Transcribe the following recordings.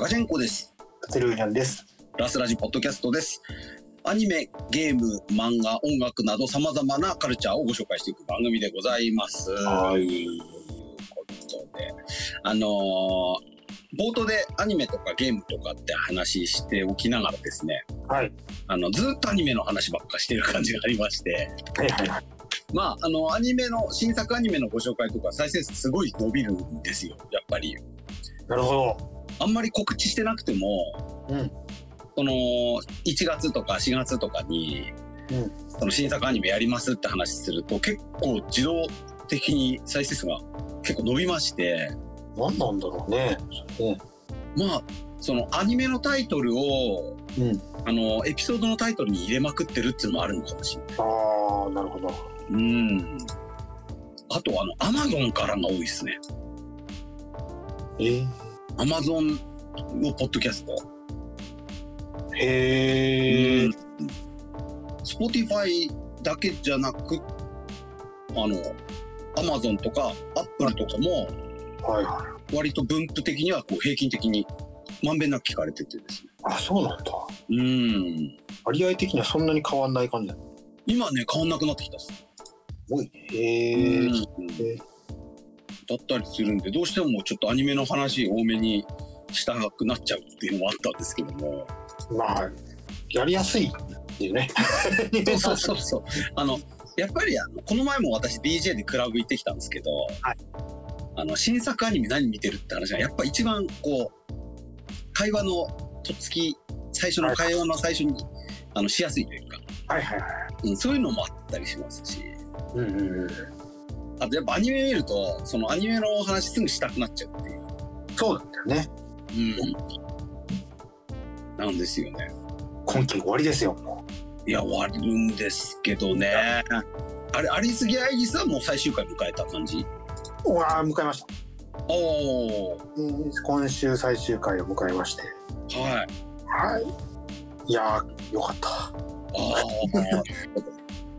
ャカジェンコです。テルーニャンです。ラスラジポッドキャストです。アニメ、ゲーム、漫画、音楽など様々なカルチャーをご紹介していく番組でございます。はいということで、あのー冒頭でアニメとかゲームとかって話しておきながらですね、はい。あの、ずっとアニメの話ばっかしてる感じがありまして、はいはいはい。まあ、あの、アニメの、新作アニメのご紹介とか再生数すごい伸びるんですよ、やっぱり。なるほど。あんまり告知してなくても、うん。その1月とか4月とかに、うんその新作アニメやりますって話すると結構自動的に再生数が結構伸びまして何なんだろうね。それね。まあそのアニメのタイトルをうん。あのエピソードのタイトルに入れまくってるっていうのもあるのかもしれない。ああ、なるほど。うんあとあのアマゾンからが多いですね。えー、アマゾンのポッドキャスト。へえ。うん、Spotify だけじゃなく、あの、Amazon とか Apple とかも、はいはい。割と分布的にはこう平均的にまんべんなく聞かれててですね。あ、そうなんだ。うん。割合的にはそんなに変わんない感じだ。今ね、変わんなくなってきたっす。多いね。へえ。うんえだったりするんで、どうしてもちょっとアニメの話多めにしたくなっちゃうっていうのもあったんですけども。まあ、やりやすいっていうね。そうそうそう。あの、やっぱりあの、この前も私 DJ でクラブ行ってきたんですけど、はいあの、新作アニメ何見てるって話が、やっぱ一番こう、会話のとっつき、最初の会話の最初に、あの、しやすいというか、はいはいはい。うん、そういうのもあったりしますし、うんうんうん。あとやっぱアニメ見ると、そのアニメのお話すぐしたくなっちゃうっていう。そうなんだよね。うん。なんですよね。今期終わりですよ、もいや、終わるんですけどね。あれ、アリスギアイリスはもう最終回迎えた感じ？う。うわあ、迎えました。おー。うん今週最終回を迎えまして。はい。はい。いやー、よかった。あ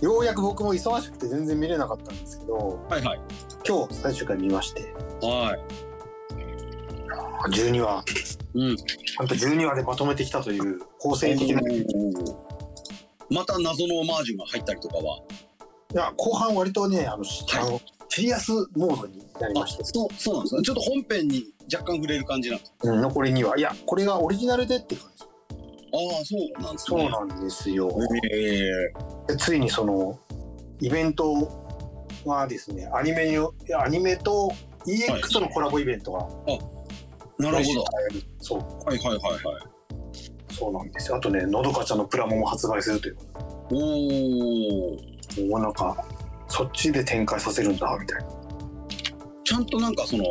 ようやく僕も忙しくて全然見れなかったんですけど、あ。はいはい。今日最終回見まして、はい。12話、うん。ちゃんと12話でまとめてきたという構成的な、いまた謎のオマージュが入ったりとかは？や、後半割とね、あの、しあのシリアスモードになりまして、そう、そうなんですね。ちょっと本編に若干触れる感じなんです。うん、残り2話。いや、これがオリジナルでって感じ。ああ、そうなんですね。そうなんですよ。ええでついにその、イベントがですね、アニメに、アニメと EX とのコラボイベントが、なるほど。そう、はいはいはいはい。そうなんですよ。あとね、のどかちゃんのプラモも発売するというおお。もうなんかそっちで展開させるんだみたいなちゃんとなんかその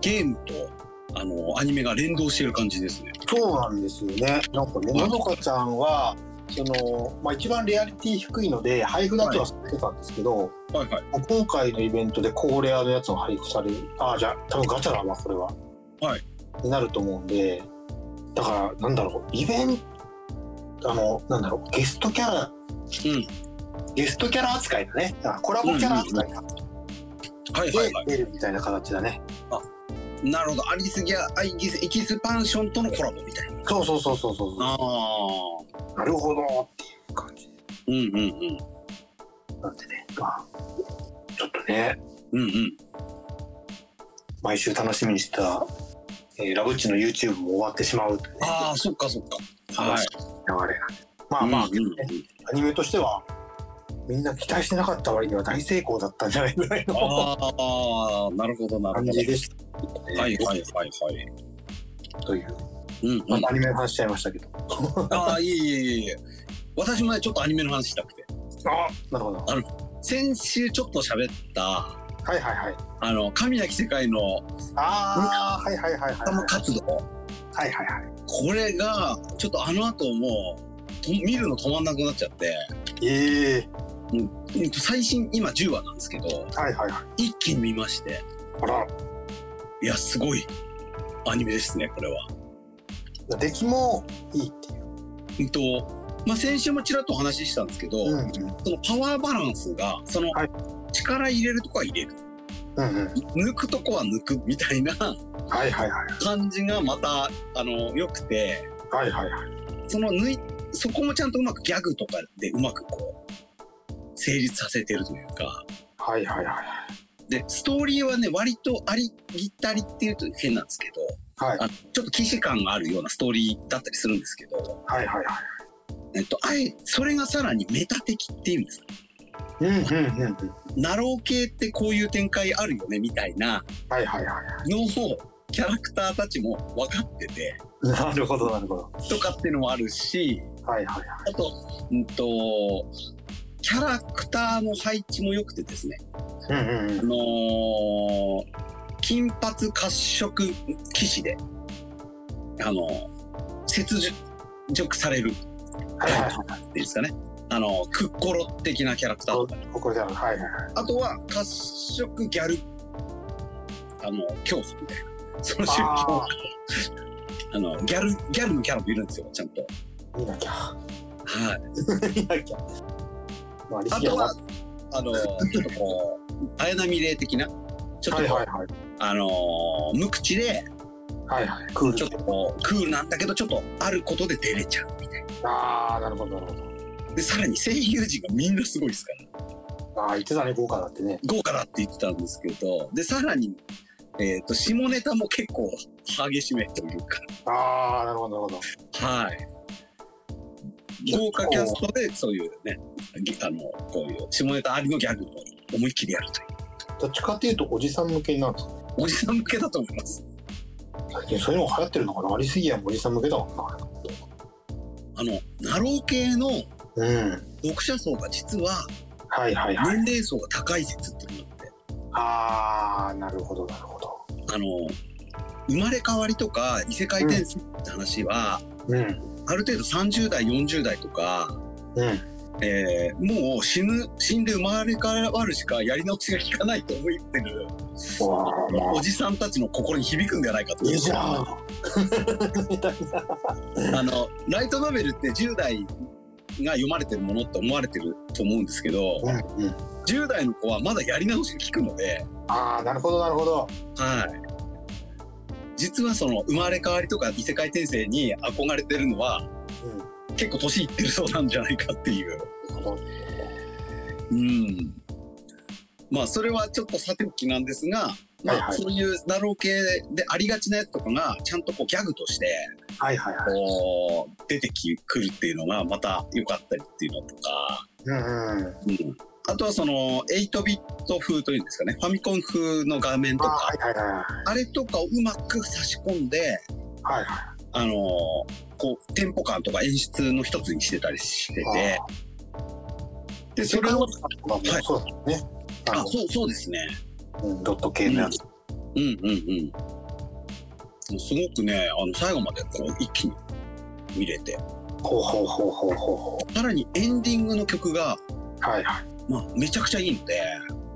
ゲームとあのアニメが連動してる感じですね。そうなんですよねなんかねのどかちゃんはその、まあ、一番レアリティ低いので配布だけはされてたんですけど、はいはい。今回のイベントで高レアのやつが配布されるああじゃあ多分ガチャだわこれははいになると思うんでだからなんだろうイベントあのなんだろうゲストキャラうん。ゲストキャラ扱いだねあコラボキャラ扱いか、はいはいはい。で出るみたいな形だねなるほど。アリスギアアイギスエキスパンションとのコラボみたいな。そうそうそうそうそうああ。なるほどっていう感じうんうんうん。なんでね、まあ、ちょっとね、うんうん。毎週楽しみにしてた、えーラブッチの YouTube も終わってしまうねああ、そっかそっか。はい。流れなんで。まあまあ、うんうんねアニメとしては、みんな期待してなかった割には大成功だったんじゃないぐらいの？ああ、なるほどなるほど。感じでした、ね。はいはいはいはい。という、うんうん。またアニメの話しちゃいましたけど。ああ、いえいえいえ。私もね、ちょっとアニメの話したくて。あなるほど。先週ちょっと喋った、はいはいはい。あの、神なき世界のああ、はいはいはいはい。活動。はいはいはい。これが、ちょっとあの後もう、と見るの止まんなくなっちゃって、ええうん最新、今10話なんですけど、はいはいはい。一気に見まして、あら、いや、すごいアニメですね、これは。出来もいいっていう。うんと、まあ、先週もちらっとお話ししたんですけど、うんうん。そのパワーバランスが、そのはい力入れるとこは入れる。うんうん。抜くとこは抜くみたいなはいはいはい。感じがまたあの良くてはいはいはい。その抜いそこもちゃんとうまくギャグとかでうまくこう成立させてるというかはいはいはい。でストーリーはね割とありぎったりっていうと変なんですけどはいあちょっと既視感があるようなストーリーだったりするんですけど、はいはいはい。えっと、あえそれがさらにメタ的っていうんですかうんうんうんうん。ナロー系ってこういう展開あるよねみたいなはいはいはい。のをキャラクターたちも分かっててなるほどなるほど。とかっていうのもあるしはいはいはい。あと,、うん、とキャラクターの配置も良くてですね、うんうんうんあ。のー金髪褐色騎士で、あの雪辱されるはいはいはい。っていうんですかねあのクッコロ的なキャラクターとかここ。はいはいはい。あとは褐色ギャルあの教祖みたいなその宗教ああのギャルギャルのキャラもいるんですよちゃんと。あ、見なきゃ。はい 見なきゃ。まあ、あとは、あの、ちょっとこう、綾波霊的な、ちょっとはいはいはい。あのー無口で、はいはい。クールちょっとこう、クールなんだけど、ちょっとあることで出れちゃうみたいああ、なるほどなるほど。な。で、さらに声優陣がみんなすごいですから、ああ、言ってたね、豪華だってね。豪華だって言ってたんですけど、で、さらに、えっ、と、下ネタも結構激しめというか、ああ、なるほどなるほど。はい。豪華キャストで、そういうね、ぎあの、こういう下ネタありのギャグを思いっきりやるという。どっちかっていうと、おじさん向けなんですか？おじさん向けだと思います。最近そういうのが流行ってるのかな？ありすぎやもおじさん向けだもんな。あの、ナロー系のうん。読者層が実は。年齢層が高い説っていうのがあって、ああ、なるほどなるほど。あの、生まれ変わりとか異世界転生って話は、うん。ある程度30代、40代とか、うん。えーもう死ぬ、死んで生まれ変わるしかやり直しが効かないと思ってる、おじさんたちの心に響くんじゃないかと。あ、いいじゃん。みたいな。あの、ライトノベルって10代が読まれてるものって思われてると思うんですけど、うんうん。10代の子はまだやり直しが効くので、ああ、なるほどなるほど。はい。実はその生まれ変わりとか異世界転生に憧れてるのはうん。結構年いってるそうなんじゃないかっていう。うん。まあそれはちょっとさておきなんですが、まはいはいあそういうナロー系でありがちなやつとかがちゃんとこうギャグとしてはいはいはい。こう出てきくるっていうのがまた良かったりっていうのとか、うんうん。うん。あとはその8ビット風というんですかね、ファミコン風の画面とあか、はいはいはい。あれとかをうまく差し込んで、はいはあのーこう、テンポ感とか演出の一つにしてたりしてい。て、で、そそれをはいそうだね。ああ、そう、そうですね。の、うん、ドット系のやつ。うんうんうん。すごくね、あの、最後までこう、一気に見れて、ほうほうほうほうほうほさらにエンディングの曲が、う。はいはい。まあ、めちゃくちゃいいので、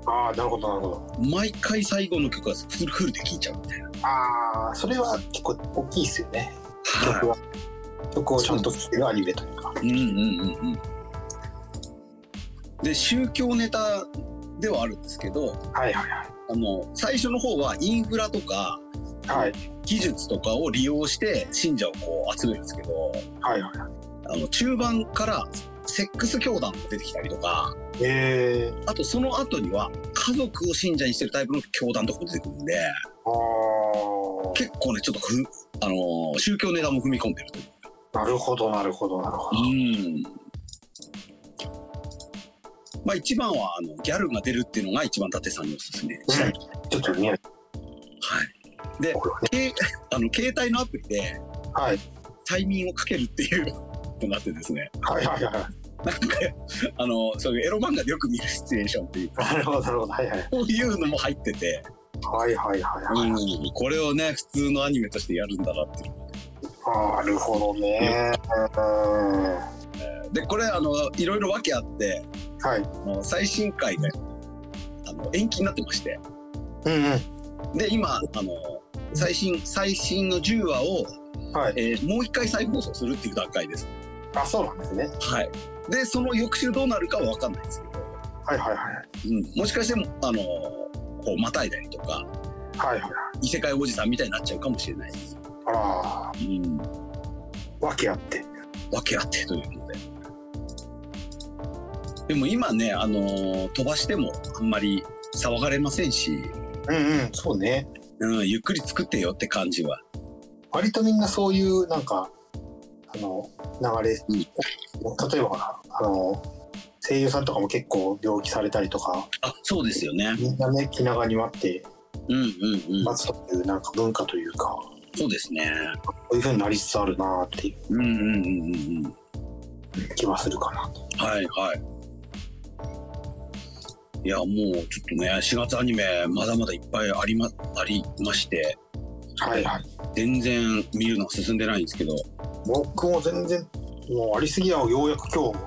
ああ、なるほどなるほど。毎回最後の曲がフルフルで聴いちゃうみたいな。ああ、それは結構大きいですよね。曲はは。曲をちゃんと聴けるアニメというか。い。うんうんうんうん。で、宗教ネタではあるんですけど、はいはいはあの、最初の方はインフラとか、い。はい技術とかを利用して信者をこう集めるんですけど、はいはい。あの中盤からセックス教団が出てきたりとか、ええあとその後には家族を信者にしてるタイプの教団とかも出てくるんで。結構ね、ちょっとふ、あのー宗教ネタも踏み込んでる。なるほどなるほどなるほど。うん。まあ一番はあのギャルが出るっていうのが一番伊達さんにおすすめしたい。ちょっと見ない。はい。で、ねけあの携帯のアプリではい催眠をかけるっていうのがあってですね、はいはいはい。なんか、あの、そういうエロ漫画でよく見るシチュエーションっていうか、なるほどなるほど。はいはい。こういうのも入ってて、はいはいはいはい。うん、これをね、普通のアニメとしてやるんだなっていう。なるほどね。うんで、これ、あの、いろいろ訳あって、はい。あの最新回が、あの、延期になってまして、うんうん。で、今、あの、最新、最新の10話を、はい。えーもう一回再放送するっていう段階です。あ、そうなんですね。はい。で、その翌週どうなるかは分かんないですけど、はいはいはい。うん、もしかしても、あの、こうまたいだりとかはいはい。異世界おじさんみたいになっちゃうかもしれない、あうん、あ、訳あって。わけあってというのででも今ね、あのー飛ばしてもあんまり騒がれませんし、うんうん、そうね。うん、ゆっくり作ってよって感じは割とみんなそういう、なんか、あの、流れ、うん例えばあの、声優さんとかも結構病気されたりとか、あそうですよね。みんなね、気長に待って待つというなんか文化というか、そうですね。こういう風になりつつあるなっていうんうんうんうんうん。う気はするかな。と。はいはい。いやもうちょっとね4月アニメまだまだいっぱいありまありましてはいはい。全然見るのが進んでないんですけど僕も全然、もうありすぎやをようやく今日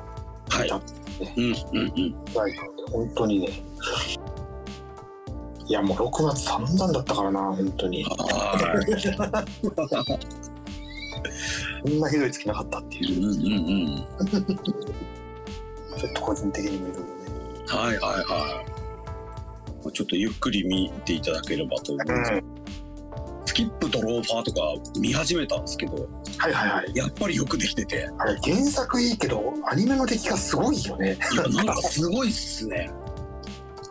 はい。見たうんうん。うんぐらいなので、本当にね。いや、もう6月散々だったからな、本当に。はい こんなひどい月なかったっていう。う、んうんうん。ちょっと個人的に見るのね。はいはいはい。ちょっとゆっくり見ていただければと思います、うんスキップとローファーとか見始めたんですけどはいはいはい。やっぱりよくできてて。あれ、原作いいけど、アニメの出来がすごいよね。いやなんかすごいっすね。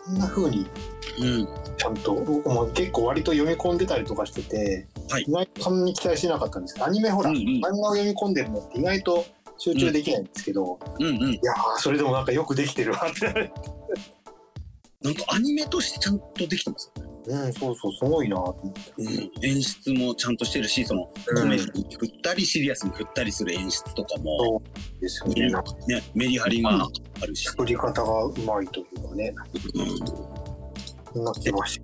こんな風にうん。ちゃんと、僕も結構割と読み込んでたりとかしてて、はい。意外とそんなに期待してなかったんですけど、アニメほら、うんうん。漫画を読み込んでるのって意外と集中できないんですけど、うん。うんいやー、それでもなんかよくできてるわって。なんかアニメとしてちゃんとできてますよねうん、そうそう、すごいなと思って。うん、演出もちゃんとしてるしそのコメディに振ったりシリアスに振ったりする演出とかも、ですよね。ね、メリハリがあるし、作り方がうまいというかね、うん、な気がし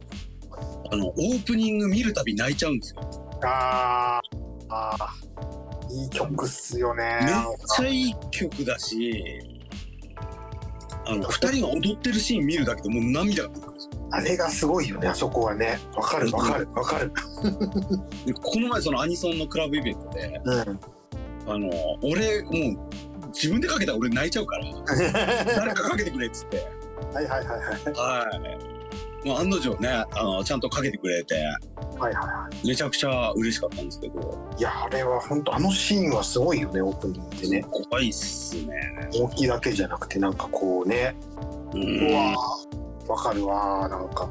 あのオープニング見るたび泣いちゃうんですよ。あーあー、いい曲っすよね。めっちゃいい曲だしあの2人が踊ってるシーン見るだけでもう涙が出てくるあれがすごいよね、あそこはね。わかるわかるわかる。で この前そのアニソンのクラブイベントでうん。あの俺もう自分でかけたら俺泣いちゃうから 誰かかけてくれっつってはいはいはいはい。はい、まあ、案の定ねあのちゃんとかけてくれてはいはいはめちゃくちゃ嬉しかったんですけどい。いや、あれは本当あのシーンはすごいよね、オープニングでね。怖いっすね大きいだけじゃなくて、なんかこうね、ううんわーわかるわー、なんか。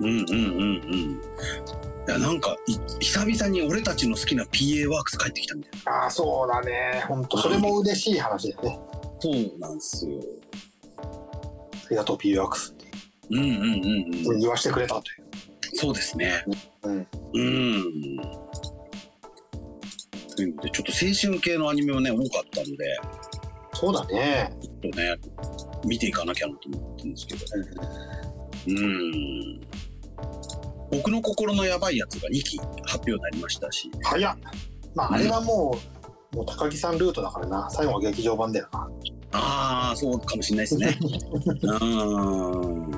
うんうんうんうんいやなんかい久々に俺たちの好きな PA ワークス帰ってきたみたいなああ、そうだね。本当それも嬉しい話だよね。そうなんですよありがとう、p ワークスってうんうんうんうん言わしてくれたといそうですねう。うん。うんというのでちょっと青春系のアニメはね多かったのでそうだね。ちょっとね見ていかなきゃなと思ってるんですけど。うん僕の心のやばいやつが2期発表になりましたし。早っ。まあ、あれはもう、もう高木さんルートだからな。最後は劇場版だよな。ああそうかもしれないですね。うん。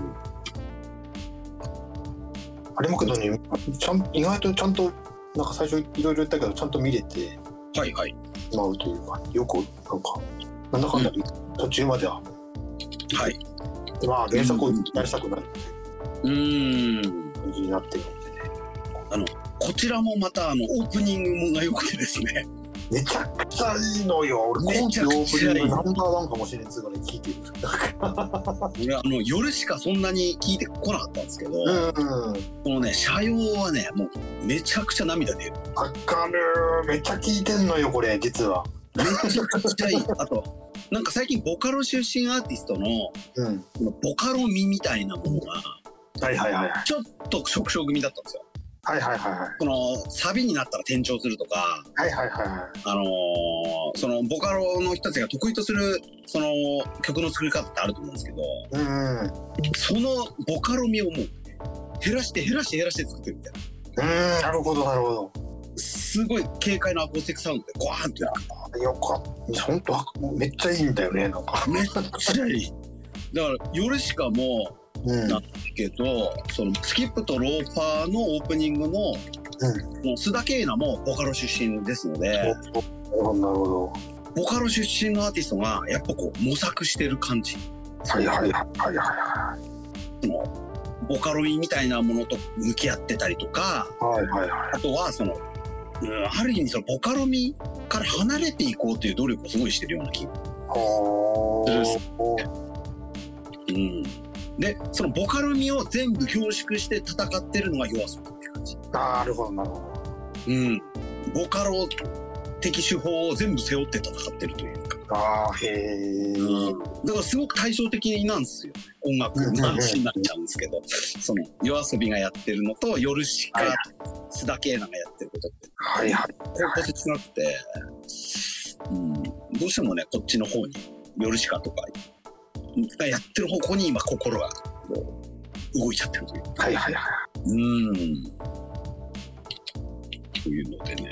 あれもけどね、ちゃん意外とちゃんと、なんか最初いろいろ言ったけど、ちゃんと見れてはいはい。しまうというか、よく、なんか、なんだかんだで途中までは、はいまあ、原作を期待したくなるうん感じになってるのでね。こちらもまたあのオープニングが良くてですねめちゃくちゃいいのよ。俺、め今季オちゃくちゃいいープニングナンバーワンかもしれんつうぐらい聞いてる。俺あの夜しかそんなに聞いてこなかったんですけど、うん。このね社用はねもうめちゃくちゃ涙出るわかる。めっちゃ聞いてんのよ、これ、実は。めちゃくちゃいいあとなんか最近ボカロ出身アーティストのうん。このボカロミみたいなものがはいはいはいはい。ちょっと縮小組だったんですよはいはいはいはい。このサビになったら転調するとかはいはいはいはい。あのーそのボカロの人たちが得意とするその曲の作り方ってあると思うんですけどうん。うん。そのボカロミをもう減らして減らして減らして作ってるみたいななるほどなるほすごい軽快なアコースティックサウンドでゴワーンってど。よかった。本当めっちゃいいんだよね、なんか。めっちゃいいだから夜しかもうん。なけどそのスキップとローファーのオープニングのもう須田景奈もボカロ出身ですのでなるほど。ボカロ出身のアーティストがやっぱこう模索してる感じはいはいはいはいはそのボカロイみたいなものと向き合ってたりとかはいはいはあとはその、うん、ある意味そのボカロミから離れていこうという努力をすごいしてるような気うん、でそのボカロミを全部凝縮して戦ってるのが夜遊びって感じ、なるほどなるほど。うん、ボカロ的手法を全部背負って戦ってるというか、ああへえ。だからすごく対照的なんですよ音楽の話になっちゃうんですけどその夜遊びがやってるのと夜しかはい須田圭奈がやってることってはいはい。方向性違くて、うん、どうしてもねこっちの方に夜しかとかがやってる方向に今心が動いちゃってるというはいはいはい。うん。というのでね、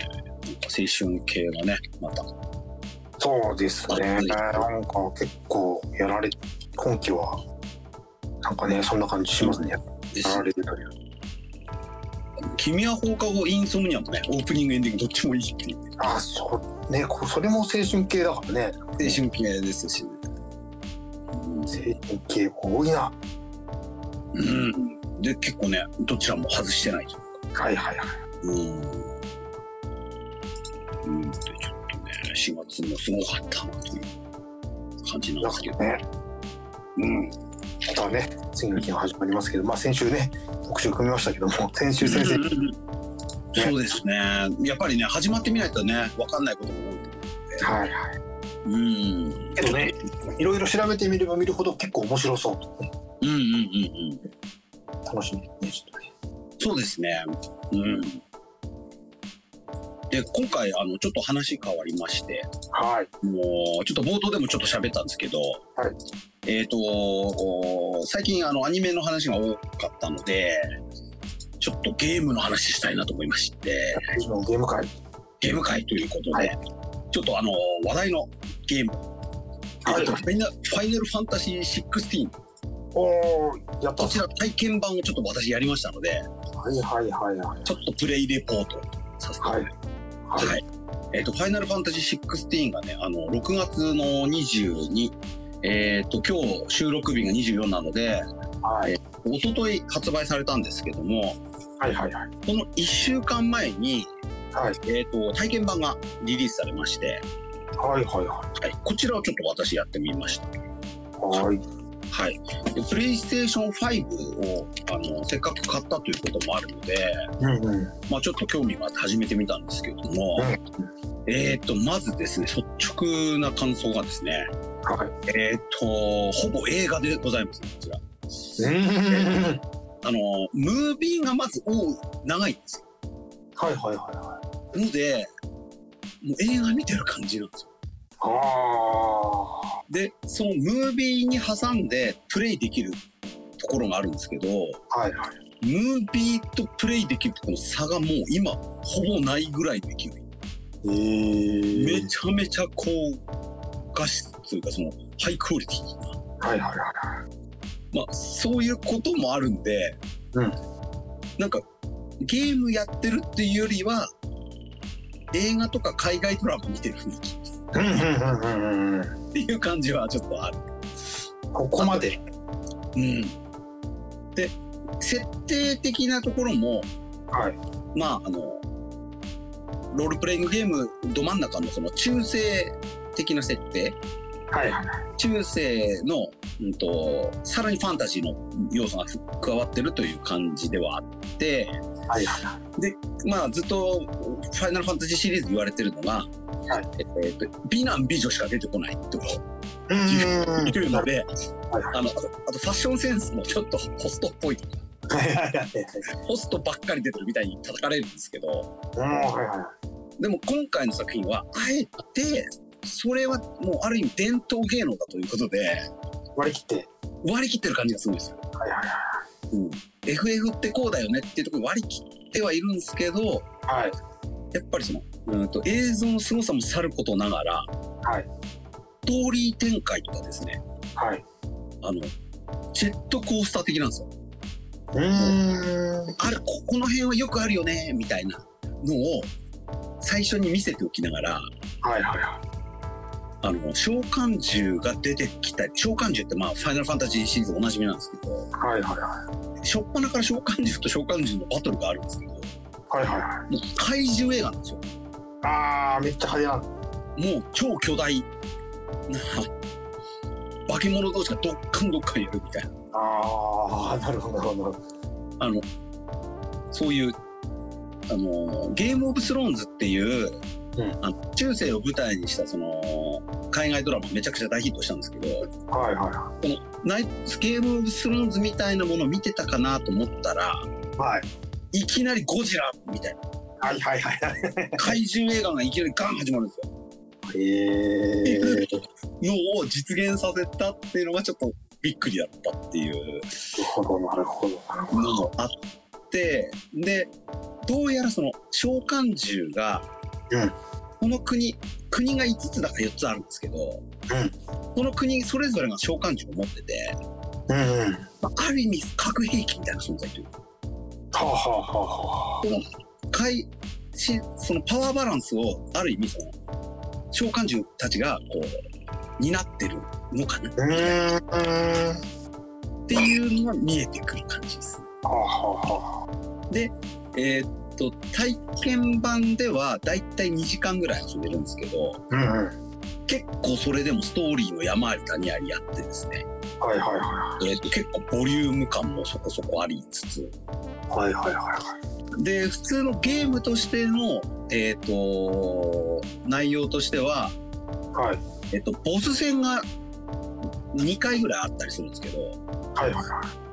青春系がね、また。そうですね。なんか結構やられ、今期は、なんかね、そんな感じしますね。やられてたり。君は放課後インソムニアもね、オープニングエンディングどっちもいいっていうあ、そう。ね、こそれも青春系だからね。青春系ですし、ね。青春系多いな。うん。で、結構ね、どちらも外してないというか。はいはいはい。うん。うん。で、ちょっとね、4月もすごかったなという感じなんですけど。かね、うん。またね、次の日が始まりますけど、まあ先週ね、特集組みましたけども、先週先生、そうですね。やっぱりね、始まってみないとね、わかんないことが多い。はいはい。うん。けどね、いろいろ調べてみれば見るほど結構面白そうと、ね、うんうんうんうん。楽しみね、ちょっとね。そうですね。うん。で、今回、あの、ちょっと話変わりまして、はい。もう、ちょっと冒頭でもちょっと喋ったんですけど、はい。えっ、と、こう最近、あの、アニメの話が多かったので、ちょっとゲームの話したいなと思いまして、ゲーム会。ゲーム会ということで、はい。ちょっとあの、話題のゲーム、はい。えっとファイナファイナルファンタジー16、おー、やった。こちら体験版をちょっと私やりましたので、はいはいはいはい。ちょっとプレイレポートさせていただきます。はい。はい。えっ、と、ファイナルファンタジー16がね、あの、6月の22、えっ、と、今日収録日が24なので、はい。一昨日発売されたんですけども、はいはいはい。この1週間前に、はいえっ、と、体験版がリリースされまして、はいはいははい。こちらをちょっと私やってみました。い。はい。はい。でプレイステーション5を、あの、せっかく買ったということもあるので、うんうん。まあちょっと興味があって始めてみたんですけども、えっ、と、まずですね、率直な感想がですね、はい。えっ、と、ほぼ映画でございます、こちら。うん。あの、ムービーがまず多い、長いんですよ。はいはいはいはので、もう映画見てる感じなんですよ。で、そのムービーに挟んでプレイできるところがあるんですけど、あ。はいはい。ムービーとプレイできるところの差がもう今、ほぼないぐらいの勢い。えー。めちゃめちゃ高画質というか、その、ハイクオリティな。はいはいはい。まあ、そういうこともあるんで、うんなんか、ゲームやってるっていうよりは、映画とか海外ドラマ見てる雰囲気っていう感じはちょっとある。ここまで。うん。で、設定的なところも、はい。まあ、あの、ロールプレイングゲームど真ん中のその中世的な設定、はい。中世の、うんと、さらにファンタジーの要素が加わってるという感じではあって、はいはい。まあずっとファイナルファンタジーシリーズ言われてるのが、はいえっと美男美女しか出てこないとうんうん。いうので、はいはいあのあとファッションセンスもちょっとホストっぽいとかはいはいはい。ホストばっかり出てるみたいに叩かれるんですけどでも今回の作品はあえてそれはもうある意味伝統芸能だということでい。割り切って。割り切ってる感じがするんですよ。はいはいうん、FF ってこうだよねっていうところ割り切ってはいるんですけどはい。はい。やっぱりそのうんと映像の凄さもさることながら、はいストーリー展開とかですねはい。あのジェットコースター的なんですよ。うーん。あれここの辺はよくあるよねみたいなのを最初に見せておきながらはいはいはあの召喚獣が出てきたり召喚獣ってまあファイナルファンタジーシリーズおなじみなんですけどい。はいはいは初っ端から召喚獣と召喚獣のバトルがあるんですけどはいはい。怪獣映画なんですよああ、めっちゃ派手な。もう超巨大な 化け物同士がどっかんどっかんやるみたいなああ、なるほど、なるほど。あのそういうあのゲームオブスローンズっていう、うんあの中世を舞台にしたその海外ドラマめちゃくちゃ大ヒットしたんですけどはいはナイゲームオブスローンズみたいなものを見てたかなと思ったらい。はい。いきなりゴジラみたいなはいはいはいはい。怪獣映画がいきなりガン始まるんですよ。へえ。のを実現させたっていうのがちょっとびっくりだったっていうなるほど、なるほど、あってでどうやらその召喚獣が、うんこの国国が5つだか4つあるんですけど、この国それぞれが召喚獣を持ってて、うんうん。まあ、ある意味核兵器みたいな存在というかはあはあはあは怪しそのパワーバランスをある意味その召喚獣たちがこう担ってるのかな。っていうのが見えてくる感じです。はあはあはえーっと体験版ではだいたい2時間ぐらい遊べるんですけどあ。うんうん。結構それでもストーリーの山あり谷ありあってですね、はいはいはえーっと結構ボリューム感もそこそこありつつい。はいはいはで普通のゲームとしての、えーっと内容としては、い。はい。えーっとボス戦が2回ぐらいあったりするんですけどはいはいはい。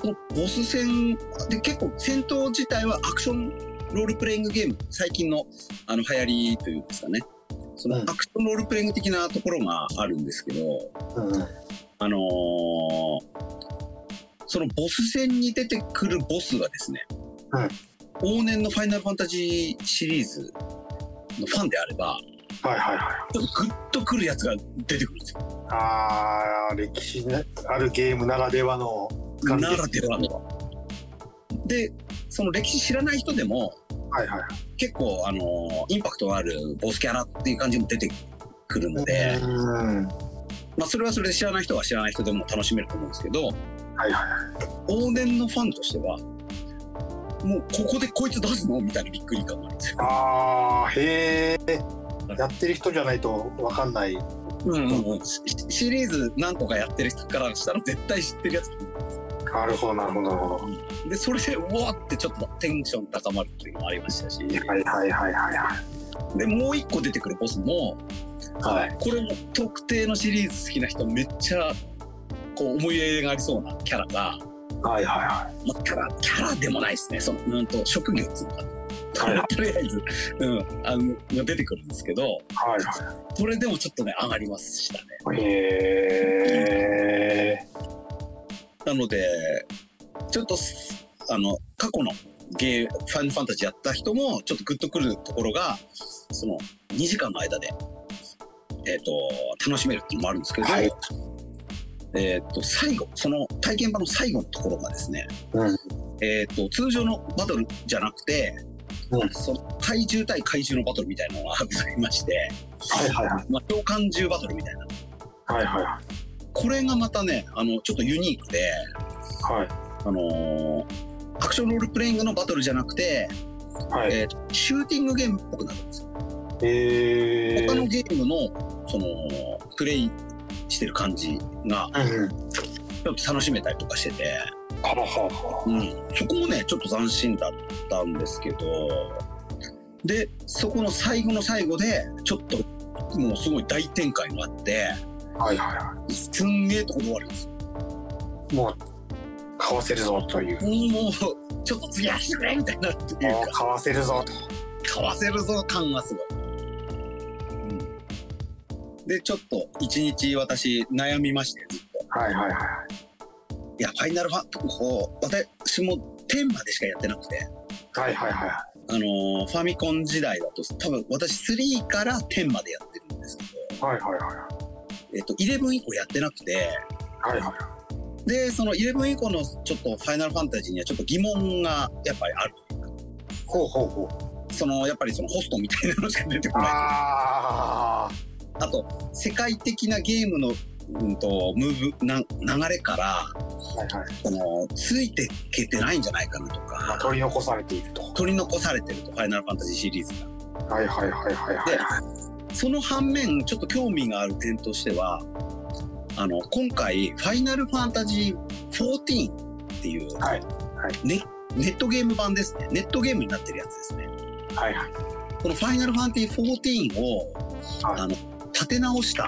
このボス戦で結構戦闘自体はアクションロールプレイングゲーム最近のあの流行りというんですかねそのうんアクションロールプレイング的なところがあるんですけど、うんうん。あのーそのボス戦に出てくるボスがですね、往年のファイナルファンタジーシリーズのファンであればはいはいはい。ちょっとグッとくるやつが出てくるんですよああ、歴史ねあるゲームならではのな感じですらではの。でその歴史知らない人でもはいはい。結構あのインパクトがあるボスキャラっていう感じも出てくるので、うん。まあ、それはそれで知らない人は知らない人でも楽しめると思うんですけどはいはいはい。往年のファンとしてはもうここでこいつ出すの？みたいなびっくり感があるんですよ。ああ、へえ。やってる人じゃないとわかんない。うんうんうん、シシリーズ何個かやってる人からしたら絶対知ってるやつなるほどなるほどなるほど。でそれでうわーってちょっとテンション高まるっていうのもありましたしはいはいはいはいはでもう一個出てくるボスもい。はい。これも特定のシリーズ好きな人めっちゃこう思い入れがありそうなキャラがはいはいはまあ、キャラ、キャラでもないですね。その、うんと、職業っつうのかはいな。とりあえず、うん、あの、が出てくるんですけど、い。はいはそれでもちょっとね、上がりましたね。い。へえ。なので、ちょっとす、あの、過去のゲー、ファイナルファンタジーやった人も、ちょっとグッとくるところが、その、2時間の間で、えっ、と、楽しめるっていうのもあるんですけど、はいえっ、と、最後、その体験版の最後のところがですね、うん。えっ、と、通常のバトルじゃなくて、うんその怪獣対怪獣のバトルみたいなのがございまして、はいはいはい。まあ、召喚獣バトルみたいな。はいはいはこれがまたね、あの、ちょっとユニークで、い。はい。あのーアクションロールプレイングのバトルじゃなくて、はい。えーシューティングゲームっぽくなるんですよ。へえ。他のゲームの、その、プレイしてる感じが。ちょっと楽しめたりとかしてて、はははうん、そこもねちょっと斬新だったんですけどでそこの最後の最後でちょっともうすごい大展開があってはいはいはすんげえとこで終わるんです。もう、買わせるぞという。もうちょっと次やらしてくれみたいなっていうか買わせるぞと。買わせるぞ感がすごい、うん、でちょっと一日私悩みましてずっとはいはいはい。いやファイナルファンこう私も10までしかやってなくてはいはいはい。あのーファミコン時代だと多分私3から10までやってるんですけど、はいはいはえっと11以降やってなくてい。はいはい。でその11以降のちょっとファイナルファンタジーにはちょっと疑問がやっぱりあるというかほうほうほう。そのやっぱりそのホストみたいなのしか出てこないああと世界的なゲームのうんと、ムーブ、な流れから、はいはい。その、ついていけてないんじゃないかなとまあ、か、取り残されていると。取り残されてると、ファイナルファンタジーシリーズが。はいはいはいはいはい。その反面、ちょっと興味がある点としては、あの、今回、ファイナルファンタジー14っていう、はいねネットゲーム版ですね。ネットゲームになってるやつですね。はいはい。このファイナルファンタジー14を、はいあの、立て直した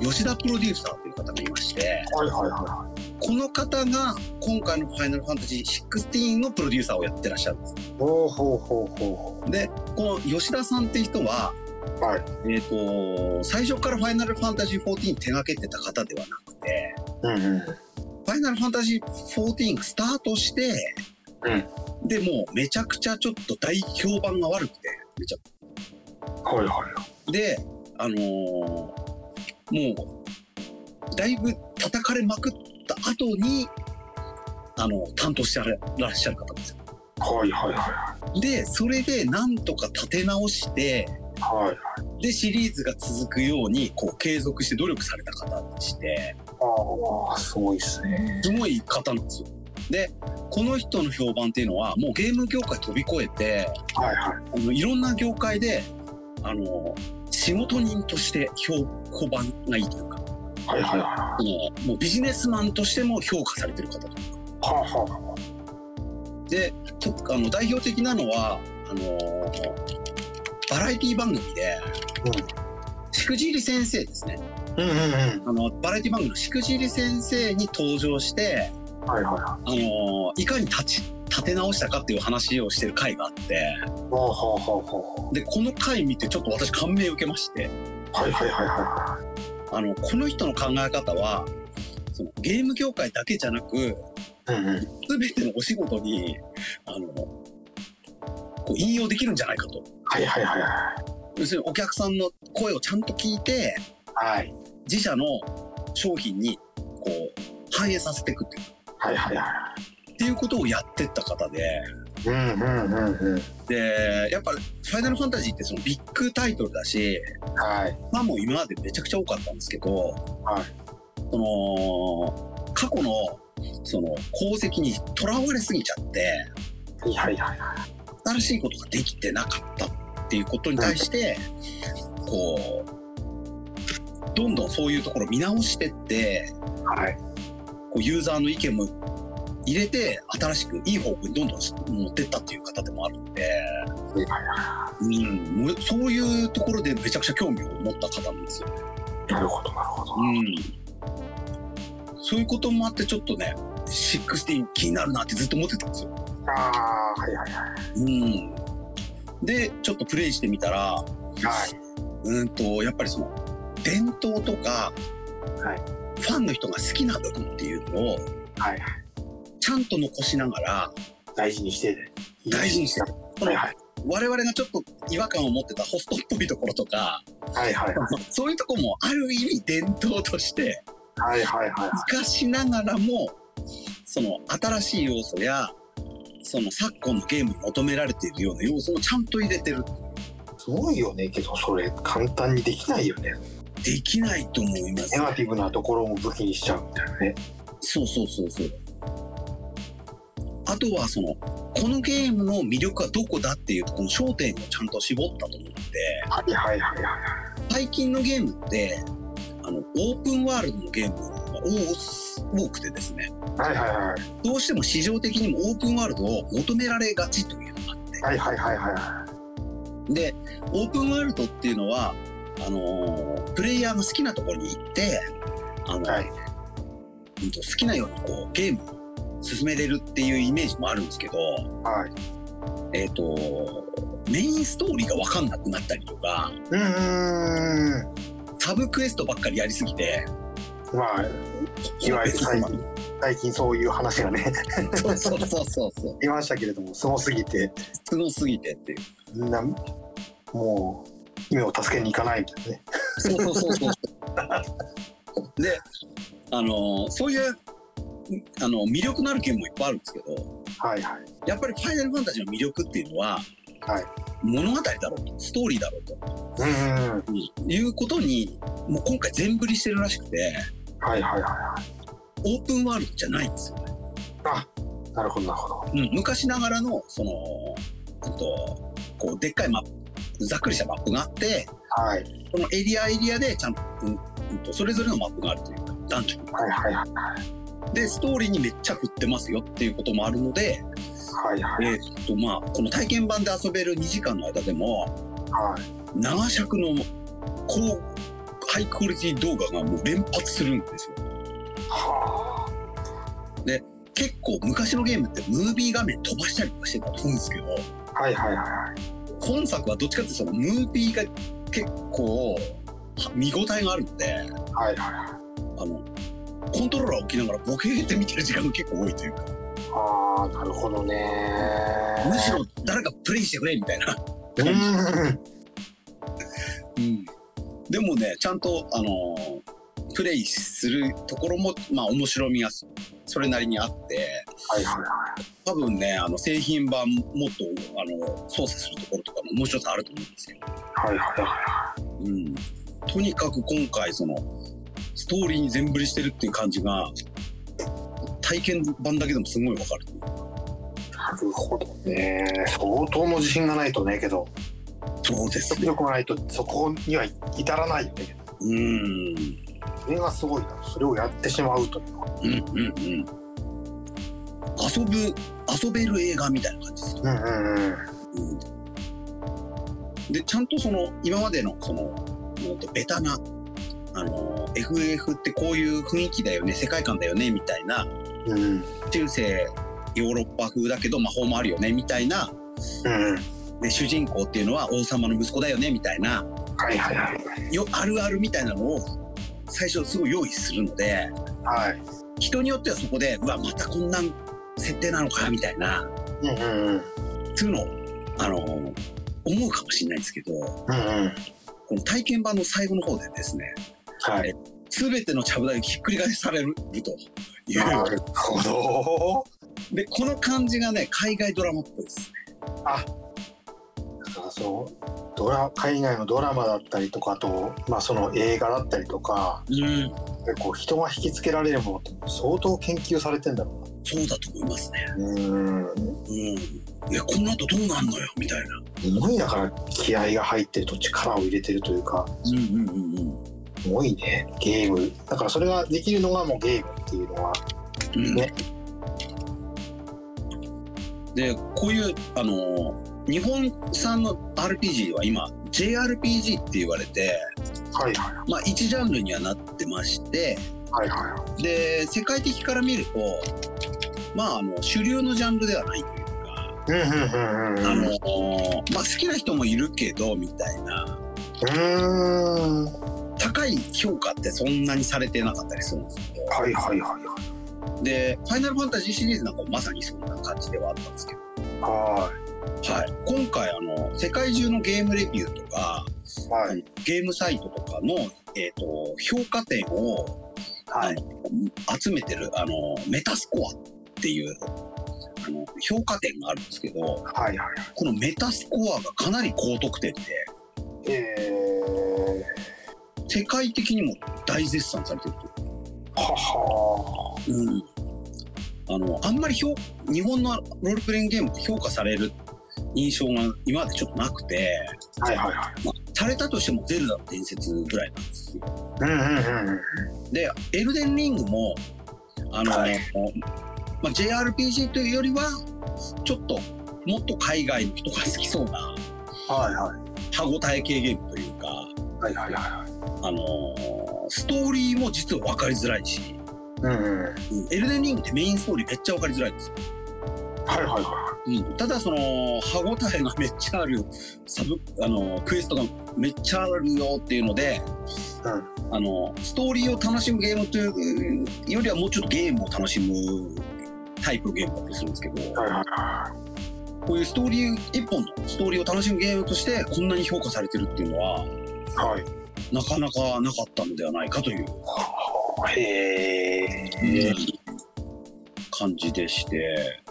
吉田プロデューサーという方がいまして、はいはいはこの方が今回のファイナルファンタジー16のプロデューサーをやってらっしゃるんです。い。ほうほうほうほで、この吉田さんっていう人は、う。はい。えっ、と、最初からファイナルファンタジー14手掛けてた方ではなくて、うんうん。ファイナルファンタジー14がスタートして、で、もうめちゃくちゃちょっと大評判が悪くて、めちゃはいはい。で、あのーもう、だいぶ叩かれまくった後に、あの、担当してらっしゃる方ですよ。はいはいはで、それでなんとか立て直して、い。はい。で、シリーズが続くように、こう、継続して努力された方でして、ああ、すごいっすね。すごい方なんですよ。で、この人の評判っていうのは、もうゲーム業界飛び越えて、はいはい。あのいろんな業界で、あの、仕事人として評評判がいいというか、はいはいはあのもうビジネスマンとしても評価されてる方というか。い。はあはで、とあの代表的なのは、あのバラエティ番組で、しくじり先生ですね。あ。うんうんうん。あの、バラエティ番組のしくじり先生に登場して、はいはいはい。あのいかに立ち、立て直したかっていう話をしてる回があって、で、この回見てちょっと私感銘を受けまして、う。はいはいはいはあの、この人の考え方は、そのゲーム業界だけじゃなく、い。うんうん。すべてのお仕事に、あの、こう引用できるんじゃないかと。はいはいはいは要するにお客さんの声をちゃんと聞いて、い。はい。自社の商品に、こう、反映させていくっていう。はいはいはっていうことをやってった方で、い。うんうんうんうん。で、やっぱ、ファイナルファンタジーってそのビッグタイトルだし、はい。ファンも今までめちゃくちゃ多かったんですけど、はい。その、過去の、その、功績にとらわれすぎちゃって、はいはいはい。新しいことができてなかったっていうことに対して、こう、どんどんそういうところ見直してって、はい。こうユーザーの意見も入れて、新しくいい方向にどんどん持ってったっていう方でもあるので、はいはいはうん、そういうところでめちゃくちゃ興味を持った方なんですよ。い。なるほどなるほど。うん。そういうこともあって、ちょっとね、16気になるなってずっと思ってたんですよ。ああ、はいはいはうん。で、ちょっとプレイしてみたら、い。はい。うんと、やっぱりその、伝統とか、はいファンの人が好きな部分っていうのを、はい。ちゃんと残しながら、大事にしてね。大事にしてる。このはいはい。我々がちょっと違和感を持ってたホストっぽいところとか、はいはいはい。そういうとこもある意味伝統としてはいはいはい。生かしながらも、その新しい要素や、その昨今のゲームに求められているような要素もちゃんと入れてる。すごいよね、けどそれ簡単にできないよね。できないと思いますネ。ガティブなところも武器にしちゃうみたいなね。そうそうそうそう。あとはその、このゲームの魅力はどこだっていうとこの焦点をちゃんと絞ったと思って、はいはいはいは最近のゲームって、あの、オープンワールドのゲームが多多くてですね、い。はいはいはい。どうしても市場的にもオープンワールドを求められがちというのがあって、はいはいはいはで、オープンワールドっていうのは、あのープレイヤーが好きなところに行って、あの、い。はい。好きなようにこうゲームを進めれるっていうイメージもあるんですけど、はい。えっ、と、メインストーリーが分かんなくなったりとか、うーん。サブクエストばっかりやりすぎて、まあ、いわゆる最近、最近そういう話がね、そうそうそうそうそう、いましたけれども、すごすぎて、すごすぎてっていう。みんな、もう、姫を助けに行かないみたいなね。そうそうそうそう。で、あの、そういう、あの、魅力のあるゲームもいっぱいあるんですけど、はいはい。やっぱりファイナルファンタジーの魅力っていうのは、はい物語だろうと、ストーリーだろうと、うんうん。いうことに、もう今回全振りしてるらしくて、はいはいはいはい。オープンワールドじゃないんですよね。あ、なるほどなるほど。うん、昔ながらの、その、えっと、こう、でっかいマップ、ざっくりしたマップがあって、はい。そのエリアエリアでちゃんと、うんうんとそれぞれのマップがあるというか、ダンジョンがはいはいはい。で、ストーリーにめっちゃ振ってますよっていうこともあるので、はいはい。えーっと、まあ、この体験版で遊べる2時間の間でも、はい。長尺の高、ハイクオリティ動画がもう連発するんですよ。は結構昔のゲームってムービー画面飛ばしたりとかしてたと思うんですけど、あ。はいはいはいはい。今作はどっちかっていうとそのムービーが結構は見応えがあるので、はいはいはあの、コントローラー置きながらボケーって見てる時間が結構多いというか、い。ああ、なるほどね。むしろ誰かプレイしてくれみたいな。うーん。うん、でもねちゃんとあのープレイするところもまあ面白みがそれなりにあってはいはいは多分ねあの製品版もっとあの操作するところとかも面白さあると思うんですよ。い。はいはいはうん、とにかく今回そのストーリーに全振りしてるっていう感じが体験版だけでもすごいわかる。い。なるほどね。相当の自信がないとね、けど、そうですね。強くないとそこには至らないよね。うんそれがすごいな。それをやってしまうというのは。うんうんうん。遊ぶ遊べる映画みたいな感じですよ。うんうんうん。でちゃんとその今までのそのベタなあの FF ってこういう雰囲気だよね世界観だよねみたいなうん。中世ヨーロッパ風だけど魔法もあるよねみたいなうん。で主人公っていうのは王様の息子だよねみたいなはいはいはい。よあるあるみたいなのを最初すごい用意するのではい。人によってはそこでうわまたこんな設定なのかみたいなうんうんうん。そういうのをあの思うかもしれないんですけどうんうん。この体験版の最後の方でですねはい。全てのちゃぶ台がひっくり返されると。いうなるほど。でこの感じがね海外ドラマっぽいですね。あだからそのドラ海外のドラマだったりとかあと、まあ、その映画だったりとかうん。結構人が引きつけられるものって相当研究されてんだろそうだと思いますね。うなうん。うん。いやこの後どうなんのよみたいな。すごいだから気合が入ってると力を入れてるというか。うんうんうんうんすごいねゲーム。だからそれができるのがもうゲームっていうのは。うん。ね。でこういうあの日本産の RPG は今 JRPG って言われてはいはまあ一ジャンルにはなってましていはいはで世界的から見るとまああの主流のジャンルではないというかいうんうんうんうん。あのまあ好きな人もいるけどみたいな。うーん。は高い評価ってそんなにされてなかったりするんですけど。いはいはいはい。で「ファイナルファンタジー」シリーズなんかもまさにそんな感じではあったんですけど、ははい、今回あの世界中のゲームレビューとかい。はいゲームサイトとかの、えー、と評価点をはい。集めてるあのメタスコアっていうあの評価点があるんですけどはいはいこのメタスコアがかなり高得点で。え世界的にも大絶賛されてるとははうん、あのあんまり評日本のロールプレイングゲームって評価される印象が今までちょっとなくて、はいはいはい。まあ、されたとしてもゼルダの伝説ぐらいなんですよ。うんうんうんでエルデンリングもあの、はい。まあ、JRPG というよりはちょっともっと海外の人が好きそうなはいはい。歯応え系ゲームというか、はいはいはいあのストーリーも実は分かりづらいし、うんうん。うんエルデンリングってメインストーリーめっちゃ分かりづらいんですよ。はいはいはうん、ただその歯応えがめっちゃあるサブあのクエストがめっちゃあるよっていうので、あのストーリーを楽しむゲームというよりはもうちょっとゲームを楽しむタイプのゲームだったりするんですけど、いはいはいはこういうストーリー一本のストーリーを楽しむゲームとしてこんなに評価されてるっていうのはいはいなかなかなかったのではないかという、へえ感じでして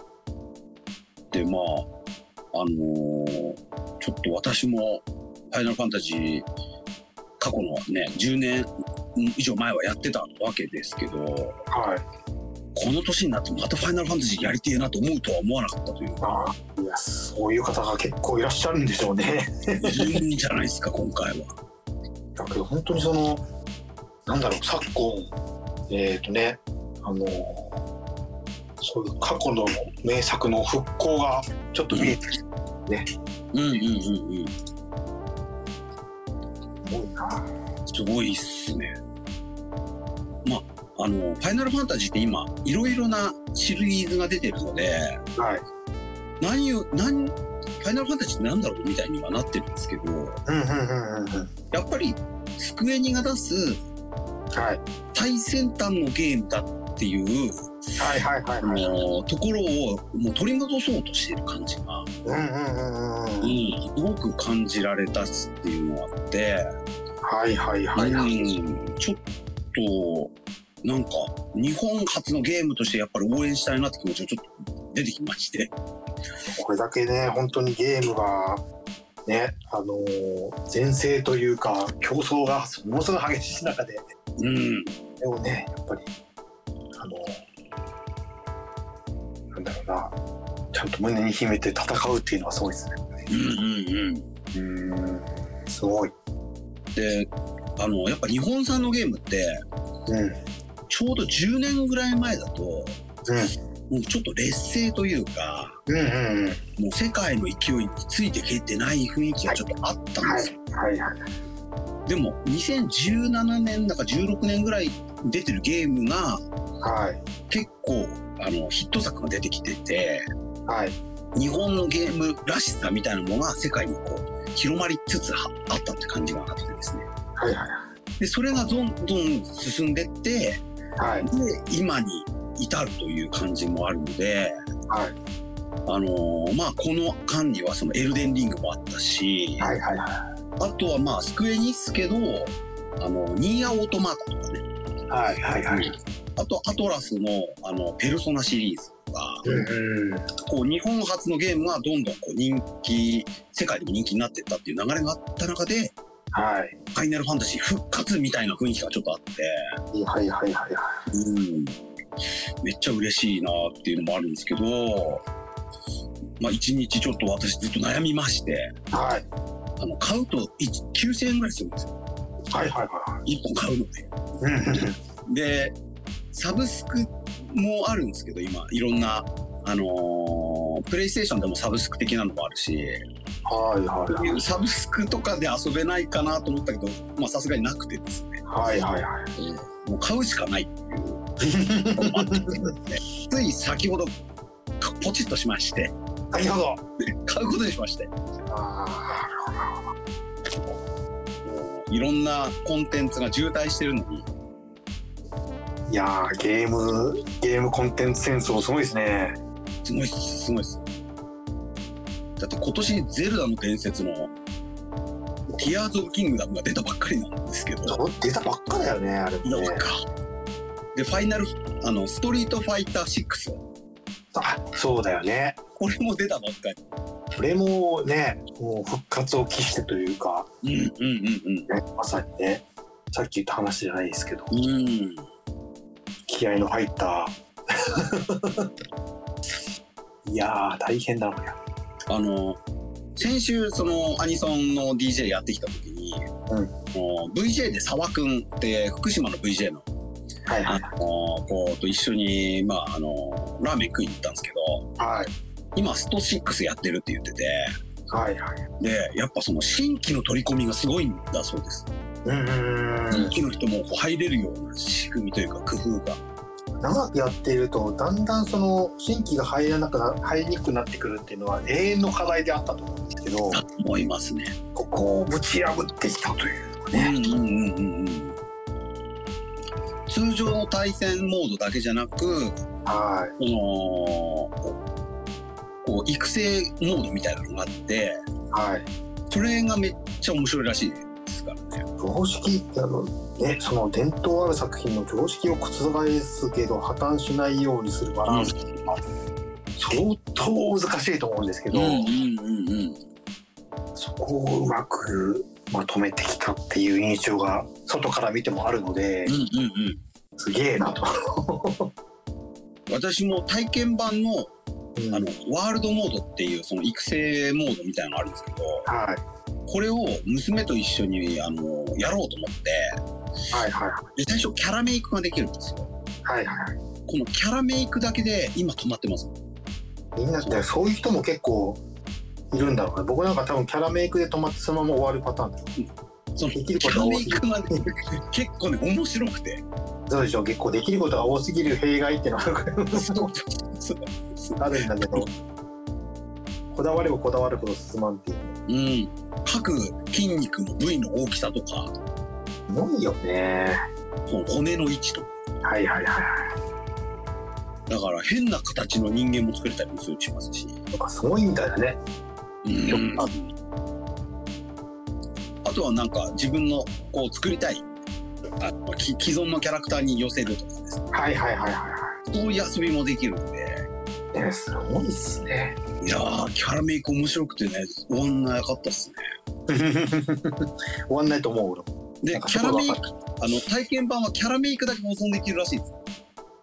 でまああのーちょっと私も「ファイナルファンタジー」過去のね10年以上前はやってたわけですけど、はい。この年になってまたファイナルファンタジーやりてえなと思うとは思わなかったというか、いや、そういう方が結構いらっしゃるんでしょうね。いるんじゃないですか、今回は。だけど本当にそのなんだろう昨今えっ、とねあのそういう過去の名作の復興がちょっと見えてきてうんうんうんうん。多いなすごいっすね。まあ、あの、ファイナルファンタジーって今、いろいろなシリーズが出てるので、はい何を、何、ファイナルファンタジーって何だろうみたいにはなってるんですけど、うんうんうんうんうんやっぱり、スクエニが出すはい。最先端のゲームだっていう、はいはいはい。あはいのところをもう取り戻そうとしている感じが、うんうんうんうん。うん、すごく感じられたっていうのがあって、はいはいはいはい。うん、ちょっと、なんか、日本初のゲームとしてやっぱり応援したいなって気持ちがちょっと出てきまして。これだけね本当にゲームがねあの全盛というか競争がものすごい激しい中でうん。でもね、やっぱり、あの、なんだろうな、ちゃんと胸に秘めて戦うっていうのはすごいですね。うんうんうん、すごい。うん。で、あの、やっぱ日本産のゲームって、うん、ちょうど10年ぐらい前だと、もうちょっと劣勢というか、うん、うん、うん。もう世界の勢いについてけってない雰囲気がちょっとあったんですよ。はい、はい。でも、2017年だか16年ぐらい出てるゲームがはい、結構、あの、ヒット作が出てきてて、はい。日本のゲームらしさみたいなものが世界にこう広まりつつはあったって感じがあってですね。はい、はい。で、それがどんどん進んでって、はい、で、今に至るという感じもあるので、はい。あのーまあ、この間にはそのエルデンリングもあったし、はい、はい、はあとはまあ、スクエニっすけど、あの、ニーアオートマータとかね、い。はい、はい、はい。あとアトラスのあの、ペルソナシリーズとか、うん、こう日本初のゲームがどんどんこう人気、世界でも人気になっていったっていう流れがあった中で、はい。ファイナルファンタジー復活みたいな雰囲気がちょっとあって、はい、はい、はい、はうん、めっちゃ嬉しいなっていうのもあるんですけど、まあ一日ちょっと私ずっと悩みまして、い。はい、あの、買うと1 9000円ぐらいするんですよ。はい、はい、は1本買うので。で、サブスクもあるんですけど、今、いろんな、あのープレイステーションでもサブスク的なのもあるし、はい、はい、そういうサブスクとかで遊べないかなと思ったけど、まあさすがになくてですね、はい、はい、はい。もう買うしかないっていう つい先ほど、かポチッとしまして、先ほど。買うことにしまして、いろんなコンテンツが渋滞してるのに、ーいやー、ゲーム、ゲームコンテンツ戦争すごいですね。すごいっす、すごいっす。だって今年ゼルダの伝説の、ティアーズ・オブ・キングダムが出たばっかりなんですけど、出たばっかだよね、あれもね。なんか。で、ファイナル、あの、ストリートファイター6、あ、そうだよね。これも出たばっかり。これもね、もう復活を期してというか、うんうんうんね、まさにね、さっき言った話じゃないですけど、うん。うん。気合の入った。いやー、大変だな、これ。あの、先週、その、アニソンの DJ やってきた時に、うん VJ で沢くんって、福島の VJ の、あはいはい。の、子と一緒に、まあ、あの、ラーメン食いに行ったんですけど、はい。今、スト6やってるって言ってて、はいはい。で、やっぱその新規の取り込みがすごいんだそうです。うーん。新規の人も入れるような仕組みというか工夫が。長くやっていると、だんだんその新規が入らなくな、入りにくくなってくるっていうのは永遠の課題であったと思うんですけど、思いますね。ここをぶち破ってきたというね。うんうん。通常の対戦モードだけじゃなく、はこの、こう、育成モードみたいなのがあって、い。はい。それがめっちゃ面白いらしいですからね。常識あのねその伝統ある作品の常識を覆すけど破綻しないようにするバランスは相当難しいと思うんですけど、うんうんうんうん。そこをうまくまとめてきたっていう印象が外から見てもあるのでうんうんうん。すげえなと。私も体験版のうん。あのワールドモードっていうその育成モードみたいなのがあるんですけどはい。これを娘と一緒にあのやろうと思ってはいはいで最初キャラメイクができるんですよ。はいはい。このキャラメイクだけで今止まってます。みんなってそういう人も結構いるんだろうね。僕なんか多分キャラメイクで止まってそのまま終わるパターンだよそのできることが多すぎる。結構ね面白くて。そうでしょ結構できることが多すぎる弊害っていうのが あるんだけどこだわればこだわるほど進まんっていううん。各筋肉の部位の大きさとか。すごいよね。この骨の位置とか。はいはいはいだから変な形の人間も作れたりもするしますし、とかすごいみたいだね。うんああとはなんか自分のこう作りたいあのき既存のキャラクターに寄せるとかですね。はいはいはいはいはそういう遊びもできるんで。すごいっすね。いやーキャラメイク面白くてね終わんなかったっすね。終わんないと思う俺も。でキャラメイクすあの体験版はキャラメイクだけ保存できるらしいです。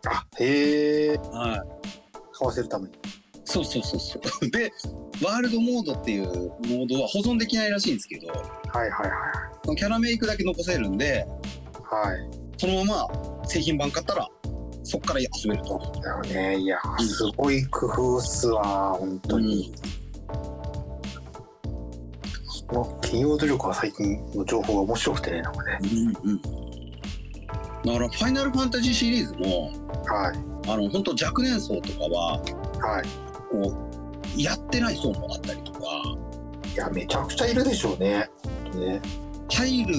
あへえはい。買わせるためにそうそうそうそう。でワールドモードっていうモードは保存できないらしいんですけどはいはいはいそのキャラメイクだけ残せるんではい。そのまま製品版買ったらそっから遊べると。だよね。いやすごい工夫っすわ本当に、この企業努力は最近の情報が面白くてねなんかね。うんうん、だから「ファイナルファンタジー」シリーズもはい。あの本当若年層とかははいこうやってない層もあったりとか。いやめちゃくちゃいるでしょうね。ね。入る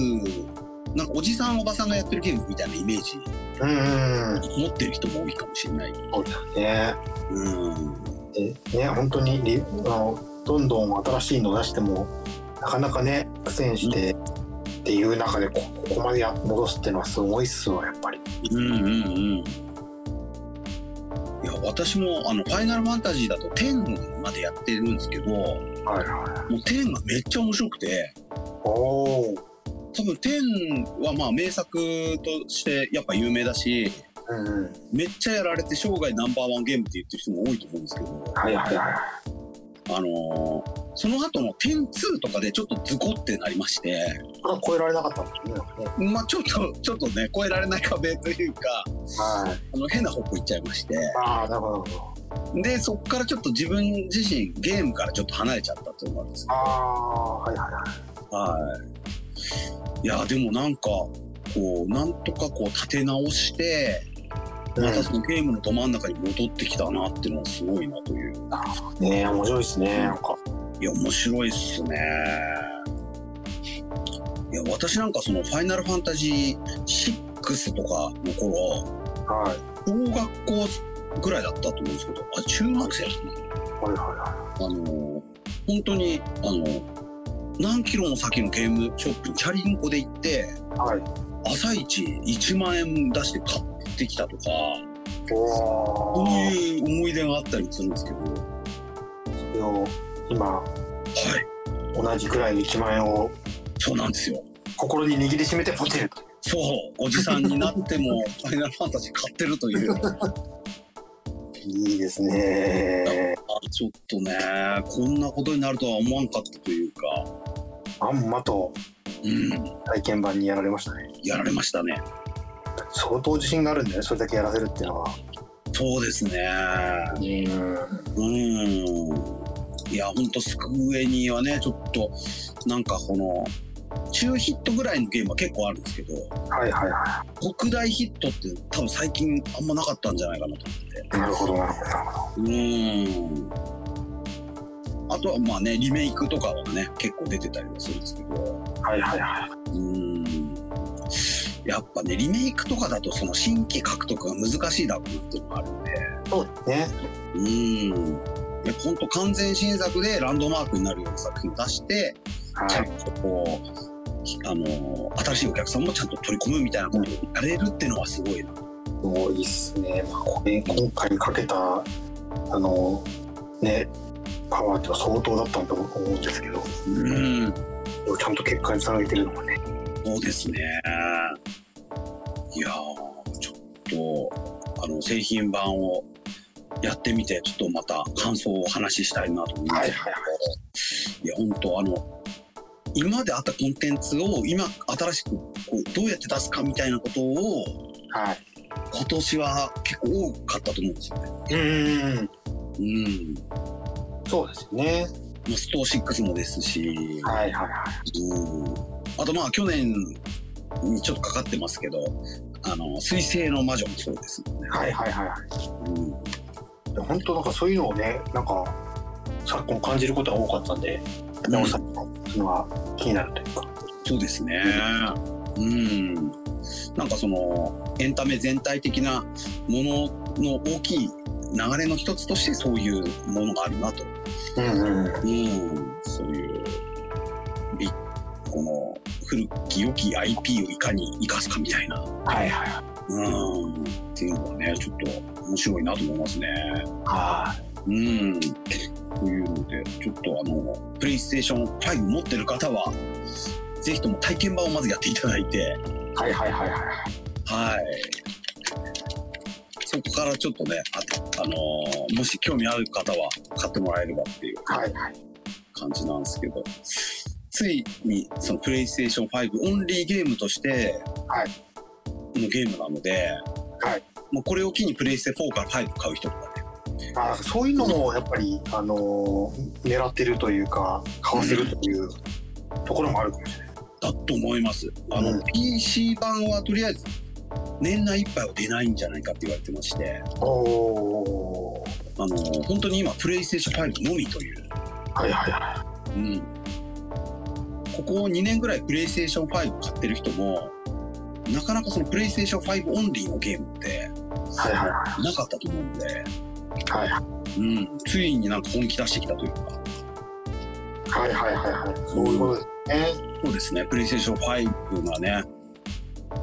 なんかおじさんおばさんがやってるゲームみたいなイメージ。うんうん持ってる人も多いかもしれない。そうだよね。うん。でね本当にリあのどんどん新しいの出してもなかなかね苦戦してっていう中でこここまでや戻すっていうのはすごいっすわやっぱり。うんうんうんいや私もあのファイナルファンタジーだと10までやってるんですけどもはい。はう10がめっちゃ面白くていおお多分10はまあ名作としてやっぱ有名だしうんうん。めっちゃやられて生涯ナンバーワンゲームって言ってる人も多いと思うんですけど。はいはいはいあのーその後の102とかでちょっとズコってなりましてこれは超えられなかったんですね。まあちょっとちょっとね超えられない壁というかはい。あの変な方向行っちゃいまして。ああなるほどでそっからちょっと自分自身ゲームからちょっと離れちゃったっていうのがあるんですああはいはいはい。はい。いやでもなんかこうなんとかこう立て直してまたそのゲームのど真ん中に戻ってきたなっていうのはすごいなという。ねえ面白いですねなんか。いや面白いっすね。いや私なんかその「ファイナルファンタジー6」とかの頃はい。小学校ぐらいだったと思うんですけどあ中学生だったなはいはいはあの本当にあの何キロも先のゲームショップにチャリンコで行っていはい。朝一1万円出して買ってきたとかおそうおいう思い出があったりするんですけど。はそれを今い。同じくらいの1万円をそうなんですよ。心に握りしめてポチると。そう。おじさんになっても「ファイナルファンタジー」買ってるという。いいですね。あちょっとねこんなことになるとは思わんかったというか。まんまとうん。体験版にやられましたね。やられましたね相当自信があるんだよねそれだけやらせるっていうのは。そうですね。うん。うんいやほんとスクエニはねちょっとなんかこの中ヒットぐらいのゲームは結構あるんですけどはいはいは特大ヒットって多分最近あんまなかったんじゃないかなと思って。いなるほどなるほど。なるほうん。あとはまあねリメイクとかはね結構出てたりもするんですけどど。はいはいはい。うんやっぱねリメイクとかだとその新規獲得が難しいだろうなっていうのがあるんでそうですねうんやっぱほんと完全新作でランドマークになるような作品を出してちゃはいんとこうあの新しいお客さんもちゃんと取り込むみたいなことをやれるっていうのはすごいな。すごいっすね、まあ、これ今回かけたあのねパワーっては相当だったと思うんですけどうん。ちゃんと結果につなげてるのがね。そうですね。いやー、ちょっと、あの、製品版をやってみて、ちょっとまた感想をお話ししたいなと思います。はいはいいや、本当あの、今まであったコンテンツを今、新しくこうどうやって出すかみたいなことを、はい。今年は結構多かったと思うんですよね。うん。うん。そうですよね。まあストー6もですし、はいはいはい。うん。あとまあ去年にちょっとかかってますけど、あの、水星の魔女もそうですもんね。はいはいはいはうん。本当なんかそういうのをね、なんか昨今感じることが多かったんで、うん山本さんのそのが気になるというか。そうですね。うん。なんかそのエンタメ全体的なものの大きい流れの一つとしてそういうものがあるなと。うんうん。うん。そういう古き良き IP をいかに生かすかみたいな。はいはいはい。うん。っていうのはね、ちょっと面白いなと思いますね。はうん。というので、ちょっとあの、プレイステーション5持ってる方は、ぜひとも体験版をまずやっていただいて、いはいはいはいはい。はい。そこからちょっとね、あ、あのーもし興味ある方は買ってもらえればっていうはいはい。感じなんですけど、ついにそのプレイステーション5オンリーゲームとしてはい。のゲームなので、はい。もうこれを機にプレイステ4から5買う人とかね、あそういうのもやっぱり、あのー狙ってるというか買わせるというところもあるかもしれない。だと思います。あの、うん。PC 版はとりあえず年内いっぱいは出ないんじゃないかって言われてまして、おおあの本当に今プレイステーション5のみという。はいはいはうん、ここ2年ぐらいプレイステーション5買ってる人もなかなかそのプレイステーション5オンリーのゲームっていはいはい。はなかったと思うんで、いはいはい。うん、ついになんか本気出してきたというか。はいはいはいはい。そういうことですね。そうですね。プレイステーション5がね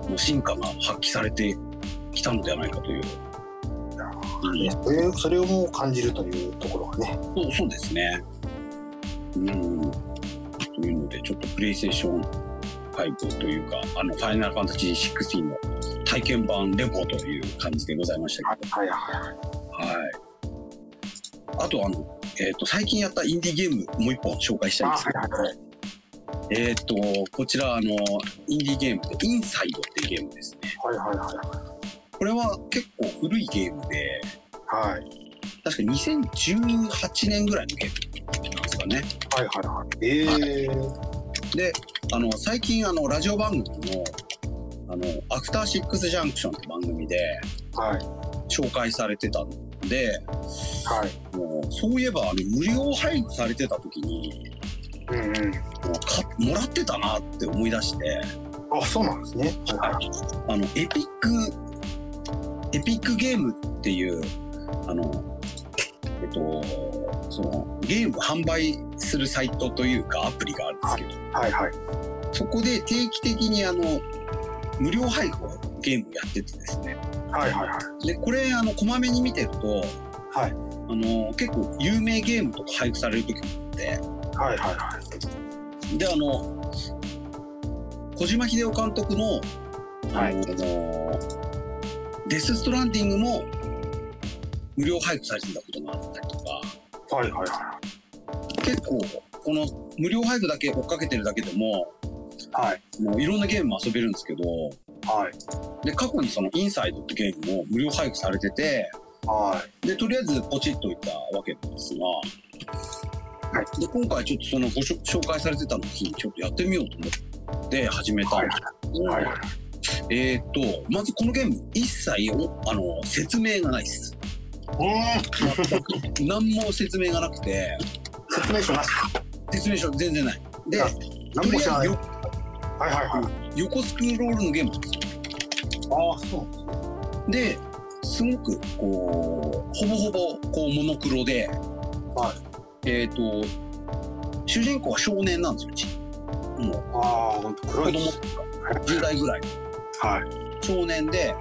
もう進化が発揮されてきたのではないかという、うん、それそれをもう感じるというところがね。そうそうですね。うんというのでちょっとプレイステーション5というかあのファイナルファンタジー16の体験版レポという感じでございましたけどはいはいはい。はい。あと、あの、えっ、と、最近やったインディーゲーム、もう一本紹介したいんですけど、あはいはいえっ、と、こちら、あの、インディーゲームで、インサイドっていうゲームですね。はいはいはこれは結構古いゲームで、いはい確か2018年ぐらいのゲームなんですかね。はいはいはい。ええで、あの、最近、あの、ラジオ番組の、あの、アフターシックスジャンクションって番組ではい紹介されてたので、はい。もう、そういえば、あの、無料配布されてた時に、うんうん。もうかもらってたなって思い出して、あそうなんですね。はいはい。あの、エピック、エピックゲームっていう、あの、えっと、その、ゲーム販売するサイトというかアプリがあるんですけど、はいはい。そこで定期的にあの、無料配布をゲームをやっててですね。はいはいはい。で、これ、あの、こまめに見てると、はいあの、結構有名ゲームとか配布される時もあって、はいはいはい。で、あの、小島秀夫監督の、あはいの、デス・ストランディングも無料配布されてたことがあったりはいはいは結構、この無料配布だけ追っかけてるだけでも、い。はい。もういろんなゲームも遊べるんですけど、はい。で、過去にそのインサイドってゲームも無料配布されてて、はで、とりあえずポチッといったわけなんですが、はで、今回ちょっとそのご紹介されてたのにちょっとやってみようと思って始めたんですけど、い。はいはい。えーっと、まずこのゲーム一切おあの説明がないです。う何も説明がなくて、ん。説明書なし。説明書全然ない。であ、何も知らない。はいはいはい。横スクロールのゲームなんですよ。ああ、そうですね。で、すごくこう、ほぼほぼこうモノクロで、はえーっと、主人公は少年なんですよ、うち。もうああ、ほんと子黒い。供10代ぐらい。はい。少年で、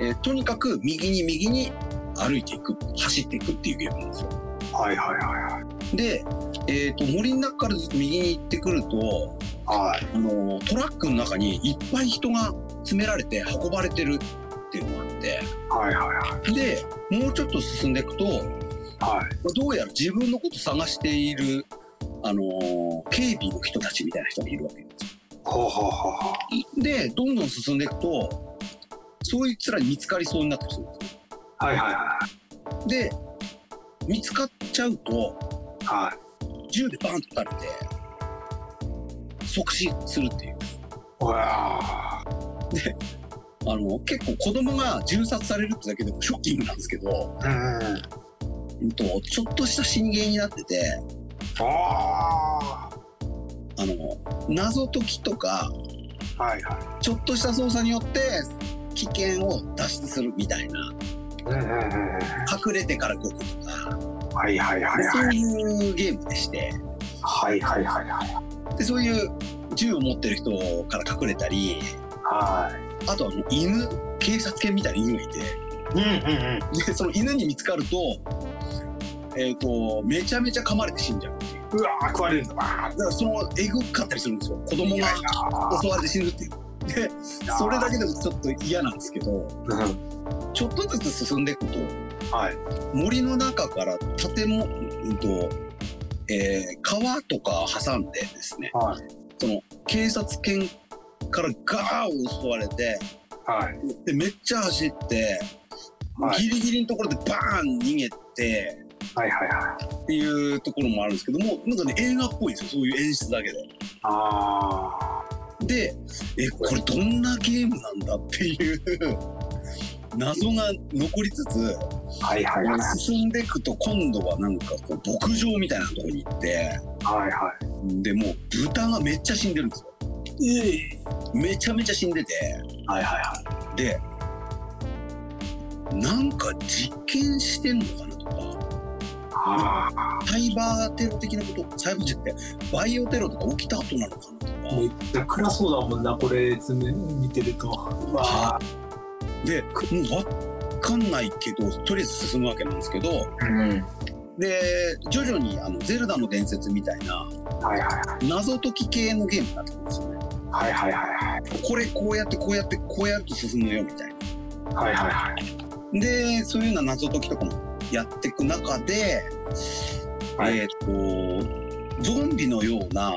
えーとにかく右に右に歩いていく、走っていくっていうゲームなんですよ。はいはいはいはい。で、えー、と森の中からずっと右に行ってくるとはい。あのトラックの中にいっぱい人が詰められて運ばれてるっていうのがあってはいはいでもうちょっと進んでいくとはい。はい。どうやら自分のこと探しているあの警備の人たちみたいな人がいるわけですよほうほうほうほでどんどん進んでいくとそいつらに見つかりそうになったりするんですよう。はいはいはで見つかっちゃうとい。はい。銃でバーンと撃たれて即死するっていううわあの結構子供が銃殺されるってだけでもショッキングなんですけど、ーうん。うんと、ちょっとした震源になっててああの謎解きとかあ。はいはちょっとした操作によって危険を脱出するみたいな隠れてから動くとかはいはいはいそうはい。いうゲームでしてはいはいはいはい。でそういう銃を持ってる人から隠れたりはあとはもう犬警察犬みたいな犬がいてい。うんうんうん。でその犬に見つかると,、えー、とめちゃめちゃ噛まれて死んじゃうっていううわー食われるんだ。わだからそのえぐかったりするんですよ子供が襲われて死ぬっていうでそれだけでもちょっと嫌なんですけどうん。ちょっとずつ進んでいくとはい。森の中から建物、うんとえー川とか挟んでですねはい。その警察犬からガーッ襲われてはい。でめっちゃ走って、はいギリギリのところでバーン逃げてはいはいはい。っていうところもあるんですけどもなんかね映画っぽいんですよそういう演出だけで。あでえこれどんなゲームなんだっていう謎が残りつつあ。はいはいはい。進んでいくと今度はなんかこう牧場みたいなところに行ってはいはい。でもう豚がめっちゃ死んでるんですよええ。めちゃめちゃ死んでてはいはいはい。でなんか実験してんのかなとかああ。サイバーテロ的なことサイバーじゃなくてバイオテロとか起きた後なのかなとかめっちゃ暗そうだもんな、これ、見てると。うわでもう分かんないけどとりあえず進むわけなんですけどうん。で徐々にあのゼルダの伝説みたいなはいはいはい。謎解き系のゲームになってくるんですよねはいはいはいはい。これこうやってこうやってこうやると進むよみたいなはいはいはい。でそういうような謎解きとかもやっていく中で、はいえっ、とゾンビのような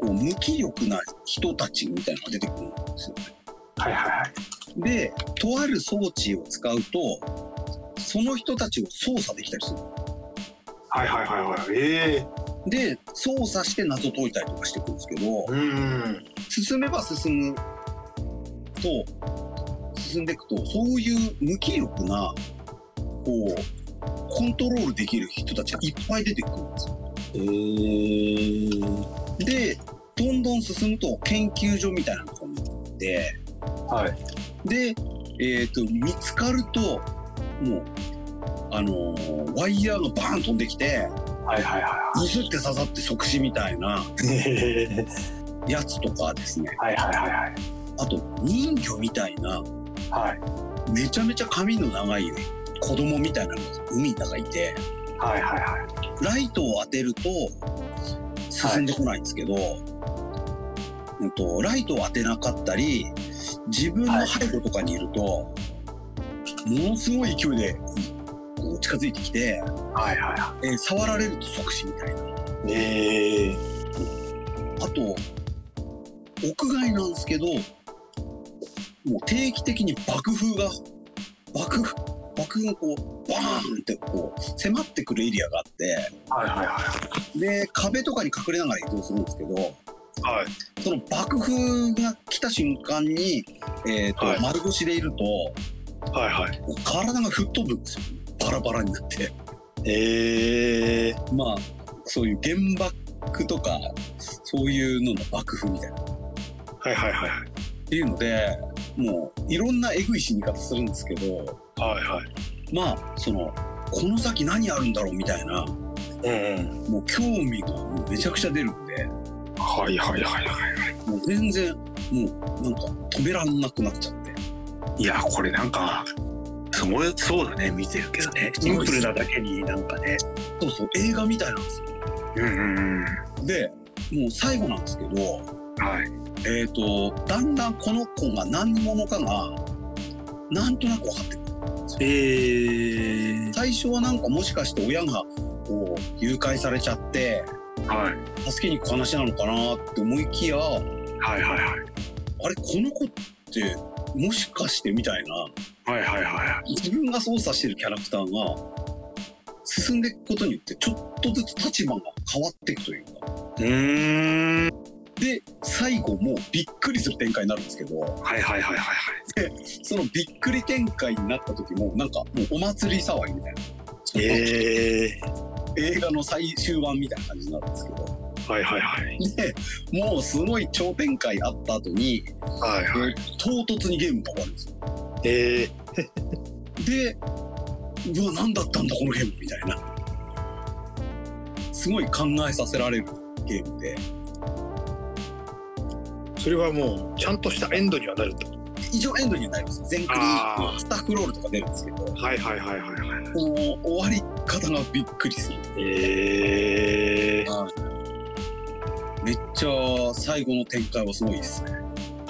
こう無気力な人たちみたいなのが出てくるんですよねはいはいはい。でとある装置を使うとその人たちを操作できたりするはいはいはいはい。ええで操作して謎解いたりとかしていくんですけどうん。進めば進むと進んでいくとそういう無気力なこうコントロールできる人たちがいっぱい出てくるんですよ。ええでどんどん進むと研究所みたいなところに行ってはい。で、えー、と見つかるともうあのーワイヤーがバーン飛んできてはいはいはブスって刺さって即死みたいな やつとかですねはいはいはいはい。あと人魚みたいなはい。めちゃめちゃ髪の長い子供みたいなのが海の中いてはいはいはい。ライトを当てると進んでこないんですけど、うんとライトを当てなかったり自分の背後とかにいると、ものすごい勢いでこう近づいてきて、はいはいはえー触られると即死みたいな。い。ええあと屋外なんですけどもう定期的に爆風が爆風爆風がこうバーンってこう迫ってくるエリアがあってはいはいはで壁とかに隠れながら移動するんですけどい。はい。その爆風が来た瞬間に、えーとはい丸腰でいるとはいはい。体が吹っ飛ぶんですよバラバラになってええまあそういう原爆とかそういうのの爆風みたいなはいはいはいはい。っていうのでもういろんなえぐい死に方するんですけどはいはい。まあそのこの先何あるんだろうみたいなうんうん。もう興味がめちゃくちゃ出るんではいはいはいはい。もう全然もうなんか止めらんなくなっちゃっていや、これなんか、すごい、そうだね、見てるけどね。シンプルなだけになんかね。そうそう映画みたいなんですようんうんうん。でもう最後なんですけど、はい。えっ、と、だんだんこの子が何者かが、なんとなく分かってくる。えー、最初はなんかもしかして親がこう誘拐されちゃって、はい。助けに行く話なのかなって思いきや、はいはいはい。あれ、この子って、もしかしてみたいな、はいはいは自分が操作してるキャラクターが、進んでいくことによって、ちょっとずつ立場が変わっていくというか。い。うーん。で、最後もうびっくりする展開になるんですけど、はいはいはいはいはい。そのびっくり展開になった時も、なんかもうお祭り騒ぎみたいな。そのえ映画の最終版みたいな感じになるんですけど。ー、はいはいはい。で、もうすごい超展開あった後に、はいはい。唐突にゲームが終わるんですよ。えで、うわ、何だったんだこのゲームみたいな。すごい考えさせられるゲームで。ー、それはもうちゃんとしたエンドにはなると。一応エンドにはなります。全クリスタッフロールとか出るんですけど、はいはいはいはいはい。この終わり方がびっくりする。えー、はめっちゃ最後の展開はすごいですね。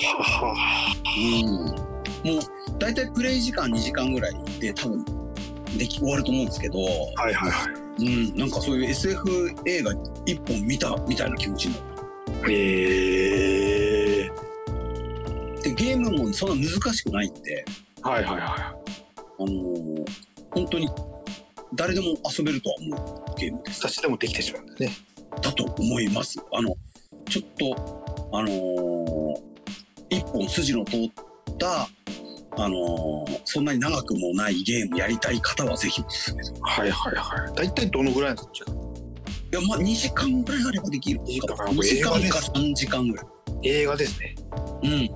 はうん。もう大体プレイ時間2時間ぐらいで多分でき終わると思うんですけど、はいはいはい。うん、なんかそういう SF 映画一本見たみたいな気持ちになる。えで、ゲームもそんな難しくないんで、ー、はいはいはあのー本当に誰でも遊べるとは思うゲームでい。す。私でもできてしまうんですね。だと思います。あの、ちょっと、あのー一本筋の通った、あのーそんなに長くもないゲームやりたい方はぜひおすすめです。はいはいはい。大体どのぐらいなんですかいや、まあ2時間ぐらいあればできる。2時間2時間か映画です3時間ぐらい。映画ですね。うん。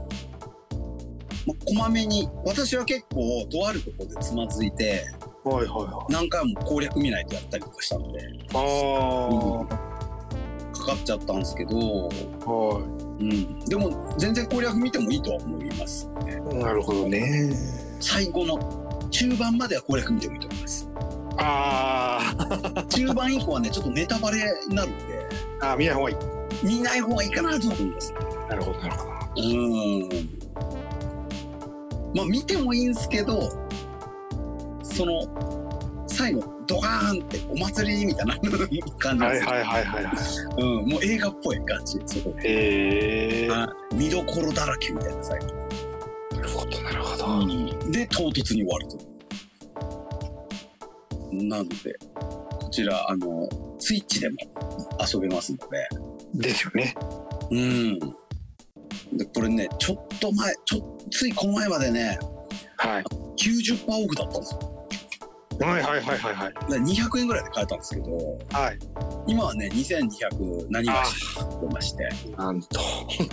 まあ、こまめに、私は結構、とあるところでつまずいて、はいはいは何回も攻略見ないとやったりとかしたので、い。あかかっちゃったんですけど、あ、はうん。でも、全然攻略見てもいいとは思いますね。い。なるほどね。最後の中盤までは攻略見てもいいと思います。あ中盤以降はね、ちょっとネタバレになるんで、ーあー、見ない方がいい。見ない方がいいかなと思います。なるほどなるほど。うーん。まあ見てもいいんですけど、その、最後、ドカーンってお祭りみたいな感じなんですよ。はいはいはいはいはい。うん、もう映画っぽい感じ。すごい。へえ。見どころだらけみたいな最後。るほどなるほど。で、唐突に終わると。なので、こちら、あの、スイッチでも遊べますので、ですよね。うん。で、これね、ちょっと前、ちょついこの前までね、はい。90%オフだったんですよ。はいはいはいはいはい。だから200円ぐらいで買えたんですけど、はい。今はね、2200何がしってまして。なんと。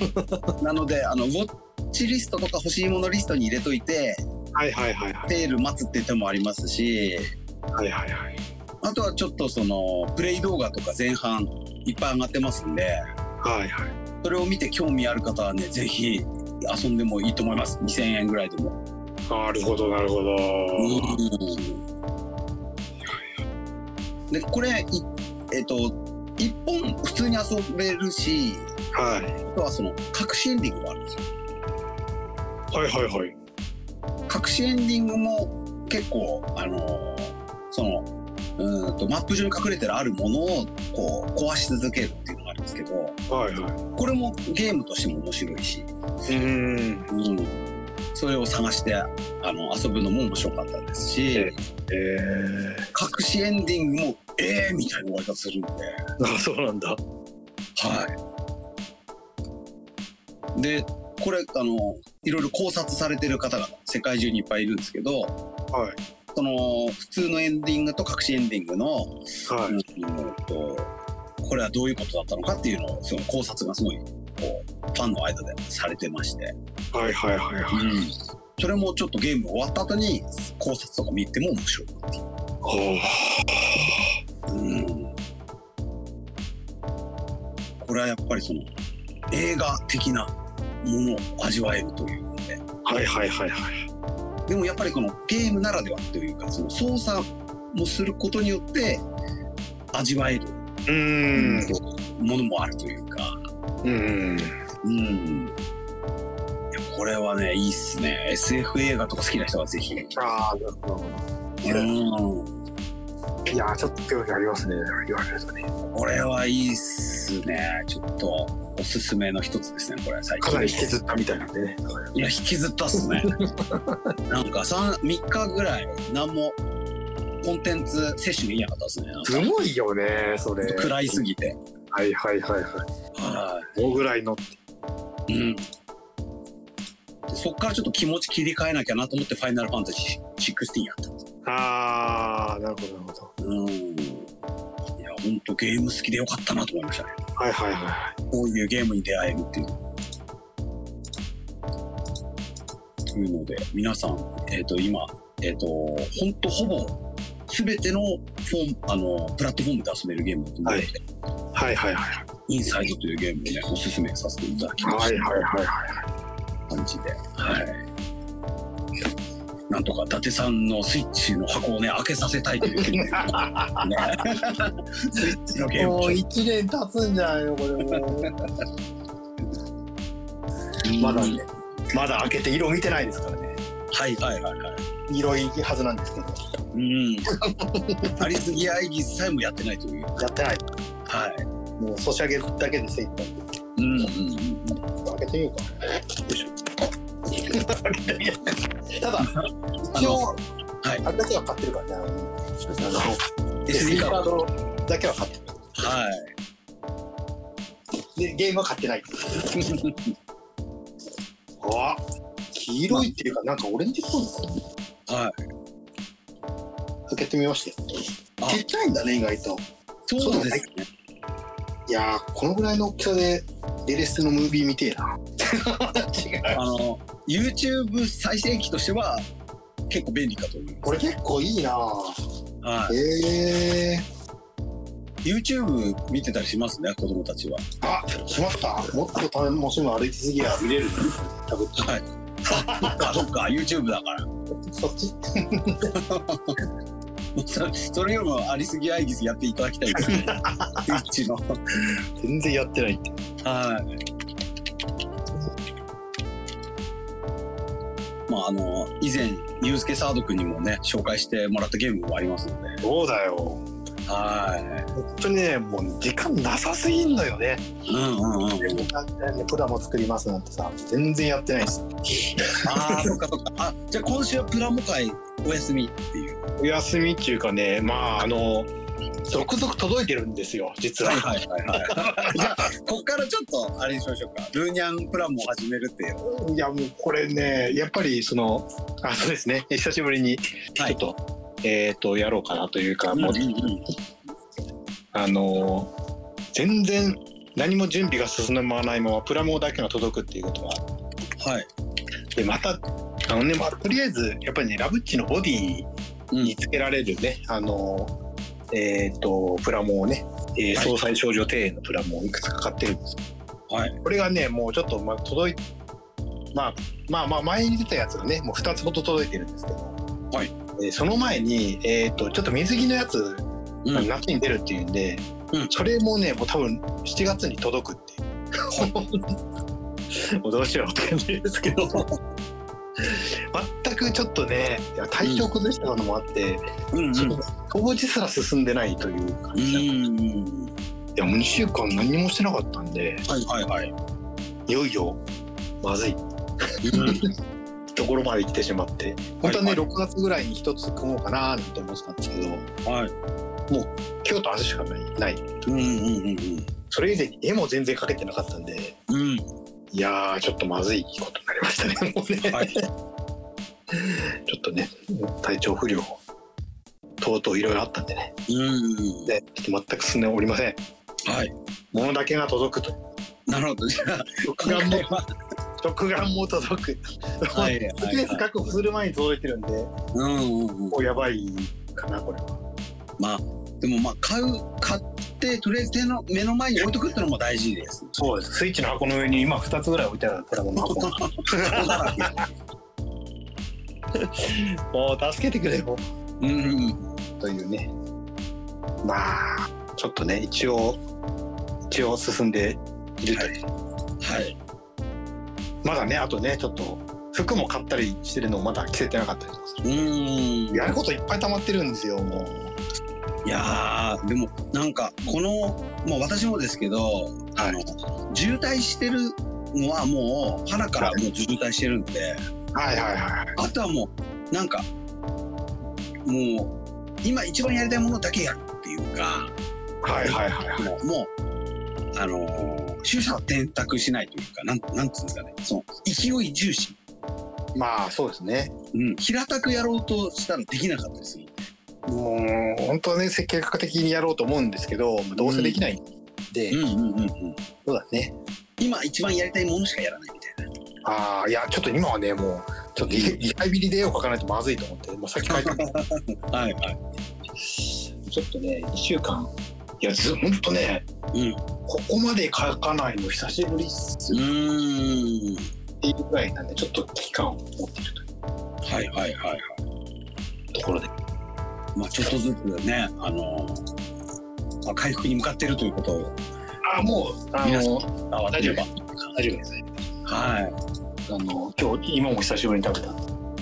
なので、あの、ウォッチリストとか欲しいものリストに入れといて、はいはいはいはい。セール待つって手もありますし、はいはいはい。あとはちょっとその、プレイ動画とか前半いっぱい上がってますんで、はいはい。それを見て興味ある方はね、ぜひ遊んでもいいと思います。2000円ぐらいでも。なるほどなるほど。で、これ、いえっ、と、一本普通に遊べるし、はい。あとはその、隠しエンディングがあるんですよ。はいはいはい。隠しエンディングも結構、あのーその、うーんと、マップ上に隠れてるあるものを、こう、壊し続けるっていうのがですけど、はいはこれもゲームとしても面白いし、い。うーん。うん。それを探して、あの、遊ぶのも面白かったですし、ええ隠しエンディングも、えーみたいな終わり方するんで、ー。あ、そうなんだ。はい。で、これ、あの、いろいろ考察されてる方が世界中にいっぱいいるんですけど、はい。その、普通のエンディングと隠しエンディングの、はい。うんと、これはどういうことだったのかっていうのを、その考察がすごい、こう、ファンの間でされてまして、はいはいはいはい。それもちょっとゲーム終わった後に考察とか見ても面白いっていう。ほうんこれはやっぱりその映画的なものを味わえるというのでう。はいはいはいはい。でもやっぱりこのゲームならではというかその操作もすることによって味わえる、うん。ものもあるというか、うん。うん。これはね、いいっすね。SF 映画とか好きな人はぜひ。ああなるほどうん。いやちょっと興味ありますね言われるとねこれはいいっすね。ちょっとおすすめの一つですね、これ最近。かなり引きずったみたいなん。でねいや、引きずったっすね。なん。か三3日ぐらい、何もコンテンツ摂取できなかったですね。すごいよねそれ暗いすぎて。はいはいはいはいはもうぐらいのい。うん。でそっからちょっと気持ち切り替えなきゃなと思って、ファイナルファンタジー16やった。ああなるほどなるほどうん。いや、ほんとゲーム好きでよかったなと思いましたね。はいはいはこういうゲームに出会えるっていう。というので、皆さん、えっ、と、今、えっ、と、ほんとほぼ、すべてのフォーム、あの、プラットフォームで遊べるゲームだと思うので、はいはいはいはいインサイドというゲームをね、おすすめさせていただきました。はいはいはいはい感じで。はい。なんとか伊達さんのスイッチの箱をね、開けさせたいというスイッチのゲームをもう一年経つんじゃないのこれもうまだねまだ開けて色見てないですからねはいはいはいはい。色いいはずなんですけどうん。ありすぎアイギスさえもやってないという。やってないはい。もうソシャゲだけで精一杯うんうんうん。開けてみようかよいしょただ一応はい。あれだけは買ってるからねあの SD カード。ドだけは買ってるはい。でゲームは買ってない あ黄色いっていうかなんかオレンジっぽいのはい。開けてみましたよあちっちゃいんだね意外とそうですね。いやーこのぐらいの大きさでレレスのムービー見てえな違う あの、YouTube 再生機としては結構便利かと思いまこれ結構いいなす。はへえい。YouTube 見てたりしますね、子供たちは。あしまったもっと楽しむ歩きすぎや見れる多分はい。あ、そっか、そっか、YouTube だから。そっち そそれよりもありすぎアイギスやっていただきたいですね。Twitch の。全然やってないってはい。まあ、あの、以前、ユースケサード君にもね、紹介してもらったゲームもありますので。そうだよは本当にねもう時間なさすぎんのよねい。うんうんうん。プラも作りますなんてさ全然やってないですああ、そっかそっか。あ、じゃあ今週はプラモ会お休みっていう。お休みっていうかねまああの続々届いてるんですよ実は、はいはいはいはい。じゃあ、こっからちょっと、あれにしましょうか。ルーニャンプラモを始めるっていう。いやもうこれねやっぱりそのあそうですね久しぶりにちょはいっと、えっ、とやろうかなというか、もううんうんあのー全然何も準備が進まないままプラモだけが届くっていうことがはい。でまたあのね、まあ、とりあえずやっぱりねラブッチのボディうん。につけられるね、あのーえっ、とプラモをね、えーはい。総裁少女庭園のプラモをいくつか買ってるんです。はい。これがねもうちょっとまあ届いまあまあまあ前に出たやつがねもう2つほど届いてるんですけど、はいえーその前に、えー、とちょっと水着のやつうんが夏に出るっていうんで、うんそれもねもう多分7月に届くっていう。もうどうしようって感じですけど全くちょっとね体調崩したのもあって、うんうん。当時すら進んでないという感うじで、いん。やもう2週間何もしてなかったんではいはいはい。いよいよまずいうん。ところまで来てしまって本当はね、はい6月ぐらいに一つ組もうかななんて思ってたんですけどはい。今日と明日しかないないうんうんうんそれ以前に絵も全然描けてなかったんでうん。うん。いやーちょっとまずいことになりましたね もうね、はい。ちょっとね体調不良とうとういろいろあったんでねうん。でちょっと全く進んでおりませんはい。ものだけが届くとなるほど。じゃあ、食眼も食眼も届く。はいはいス確保する前に届いてるんでうんうんうん。やばいかなこれは。まあ、でもまあ、買う、買って、とりあえず手の目の前に置いとくってのも大事です。そうです。スイッチの箱の上に今2つぐらい置いてあるプラも。う助けてくれよ。うんうん。というね。まあちょっとね一応道を進んでいるという、はい。まだねあとねちょっと服も買ったりしてるのもまだ着せてなかったりとかすうーん。るやることいっぱい溜まってるんですよもう。いやーでもなんかこの、まあ、私もですけど、あの渋滞してるのはもう腹からもう渋滞してるんで、はいはいはいあとはもうなんかもう今一番やりたいものだけやるっていうかはいはいはいはい。もうもうあのー取捨選択しないというかなんなんつうんですかね。その勢い重視、まあそうですね。うん、平たくやろうとしたらできなかったりする。もう本当はね計画的にやろうと思うんですけどどうせできないんで、うん。うんうんうんそうだね。今一番やりたいものしかやらないみたいな。ああいやちょっと今はねもうちょっとリリハビリで絵を描かないとまずいと思って、まあ、さっき書いて。はいはい。ちょっとね2週間いやずほんとねうん。ここまで描かないの久しぶりっすうっーん。ていうぐらいなんでちょっと危機感を持っているという。はいはいはいはい。ところで。まあちょっとずつねあのーまあ、回復に向かっているということを。あもうあの伝わってれば大丈夫です。はい。あの今日今も久しぶりに食べた。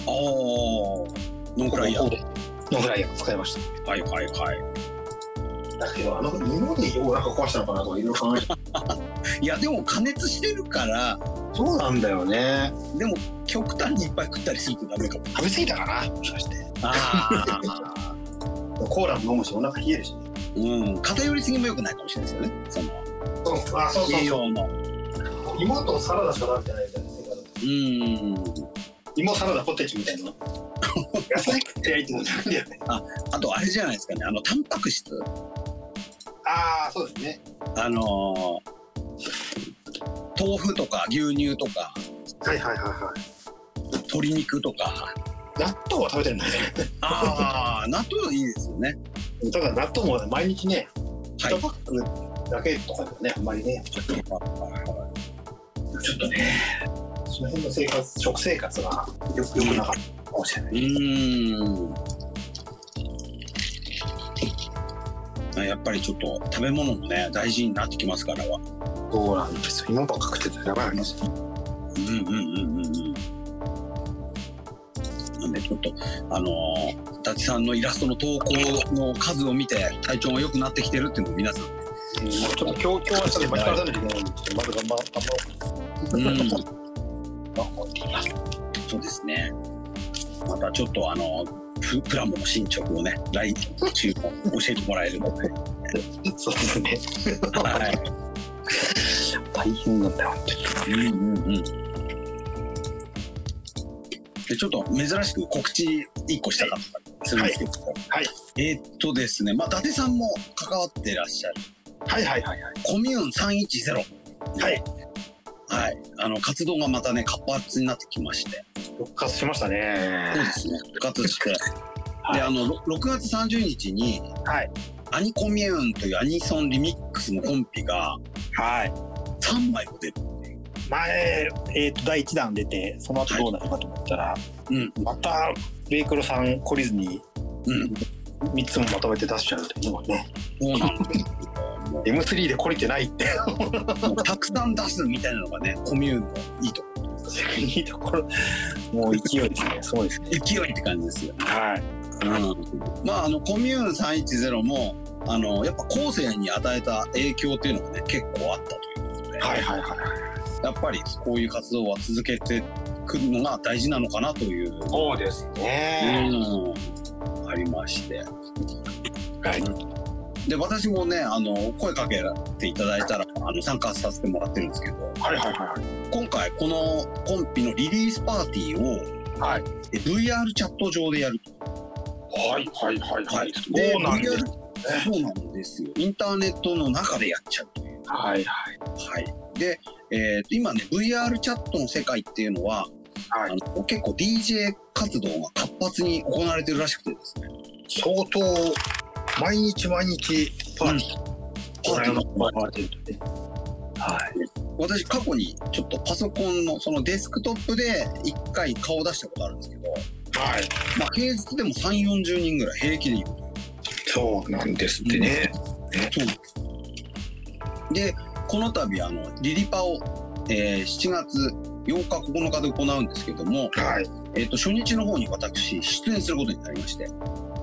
おー。ノンフライヤー。ノンフライヤー使いました。はいはいはいだけどあの芋でお腹壊したのかなとかいろいろ考えて。いやでも加熱してるからそうなんだよね。でも極端にいっぱい食ったりするとダメかも。食べ過ぎたかな？もしかして。あコーラも飲むしお腹冷えるし。うん。偏りすぎも良くないかもしれないですよね。そのそうあそう栄養の。芋とサラダしか食べてないみたいなうん。芋サラダポテチみたいな 野菜食ってないってことなだよね。あとあれじゃないですかね。あのタンパク質ああそうですね。あのー豆腐とか牛乳とかはいはいはいは鶏肉とか。い納豆は食べてるんだよね。ああ納豆いいですよね。ただ納豆も毎日ねはい。1パックだけとかでもねあんまりね。ちょっとねその辺の生活食生活がよくよくなかったかもしれなうい、ーんやっぱりちょっと食べ物もね大事になってきますから。はそうなんですよ。芋ばっか食ってたらやばいんです。ようんうんうんうん。うんなんでちょっとあのー伊達さんのイラストの投稿の数を見て体調が良くなってきてるっていうのを皆さん。うん。ちょっと今日今日はちょっと巻き返さなきゃいけないんでちょっとまず頑張頑張ろう。うん。と思っています。そうですね。またちょっとあのププラモの進捗をね来週も教えてもらえるのでそうですね。はい。大変なんだようんうんうん。でちょっと珍しく告知1個したかったりするんですけど、はい。えーっとですね、まあ、伊達さんも関わってらっしゃる。はいはいはいはい。コミューン310はいはい、あの活動がまたね活発になってきまして。復活しましたね。そうですね。復活して、はい。であのろ6月30日にはい。アニコミューンというアニソンリミックスのコンピがはい。3枚も出る前、えー、と第1弾出てその後どうなるかと思ったら、うん。またベイクロさん懲りずにうん。3つもまとめて出しちゃうというのはね。そうなんです M3 で懲りてないって。たくさん出すみたいなのがねコミューンのいいとこ。いいところ。もう勢いですね。そうですね。勢いって感じですよ、はい。うん、まああのコミューン310もあのやっぱ後世に与えた影響っていうのがね結構あったということで、はいはいはいやっぱりこういう活動は続けてくるのが大事なのかなという、そうですうね、ん、ありまして。はいで私もねあの声かけていただいたらあの参加させてもらってるんですけどはいはいは今回このコンピのリリースパーティーをいはいえ VR チャット上でやると。はいはいはいはいでそうなんですそうなんですよ。インターネットの中でやっちゃうという。はいはいはい。で、えーと今ね VR チャットの世界っていうのは、はいあの結構 DJ 活動が活発に行われてるらしくてですね。相当毎日毎日パーティー、パーティーパーティー。はい。私過去にちょっとパソコンのそのデスクトップで一回顔出したことあるんですけど、はい。まあ平日でも3、40人ぐらい平気でいる。そうなんですってね、そう。なんでこの度あのリリパを、えー7月8日9日で行うんですけども、はい。えー、と初日の方に私出演することになりまして。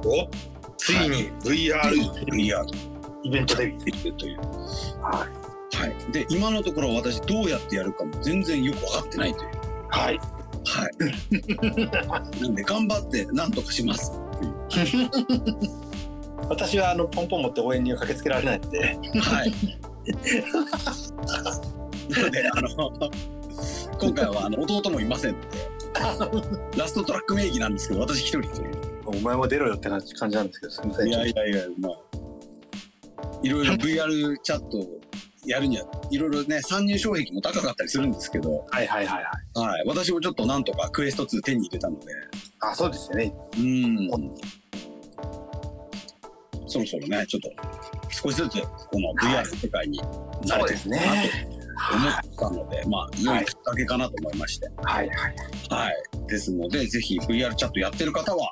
お？ついに VR VR イベントデビュー。できるという。ははい、で今のところ私どうやってやるかも全然よく分かってないという。はい。はい、なんで頑張ってなんとかします。私はあのポンポン持って応援には駆けつけられないので。はい。なのであの今回はあの弟もいませんのでラストトラック名義なんですけど私一人という。お前も出ろよって感じ感じなんですけど、すみません。いやいやいやまあ。いろいろ VR チャットやるにはいろいろね参入障壁も高かったりするんですけど、はいはいはいはい。はい、私もちょっとなんとかクエスト2手に入れたので。あ、そうですよね。うん。そろそろねちょっと少しずつこの VR の世界に慣れてるかなと思ったので、まあ良いきっかけかなと思いまして、はいはい。はい、ですのでぜひ VR チャットやってる方は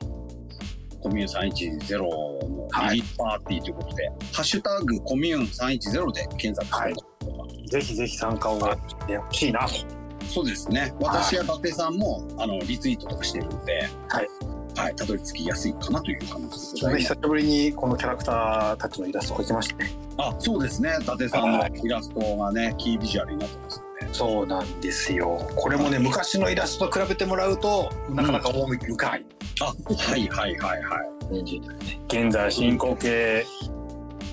コミューン310のリリーパーティーということで、ハッシュタグコミューン310で検索してもらうとか、ぜひぜひ参加をしてほしいなと。そうですね。私や伊達さんもあのリツイートとかしてるので、はい。はい、たどり着きやすいかなという感じです。久しぶりにこのキャラクターたちのイラストを描きましたね。あそうですね。伊達さんのイラストがねキービジュアルになってますそうなんですよ。これもね、昔のイラストと比べてもらうと、なかなか趣深い。あはいはいはいはい。現在進行形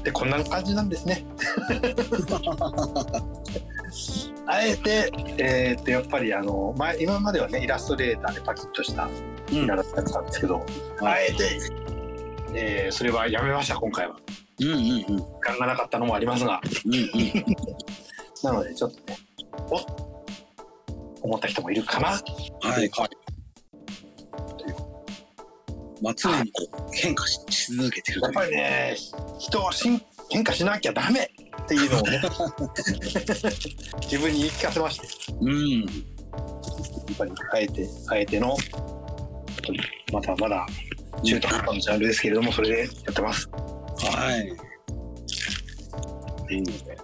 でこんな感じなんですね。あえて、えーっとやっぱりあの前今まではねイラストレーターでパキッとしたうん。イラストやってたんですけど、あえて、えーそれはやめました今回は。うんうんうん。時間がなかったのもありますが、うんうん。なのでちょっとね、お思った人もいるかな。はいはいまあ常にこう変化しし続けてるやっぱりね、人は進変化しなきゃダメっていうのをね、自分に言い聞かせまして。うんやっぱりあえてあえてのまだまだ中途半端なジャンルですけれどもそれでやってますはい。いいので、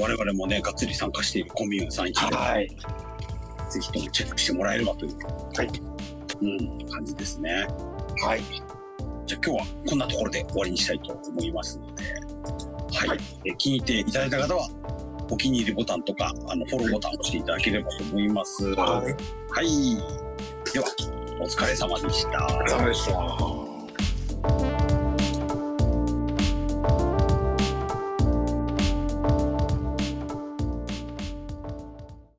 我々もね、がっつり参加しているコミューン3 1で、はいぜひともチェックしてもらえればという、はいうん、感じですね。はいじゃあ今日はこんなところで終わりにしたいと思いますので、はい。はいえ気に入っていただいた方は、お気に入りボタンとか、あの、フォローボタンを押していただければと思います。はいはい。では、お疲れ様でした。ダメでした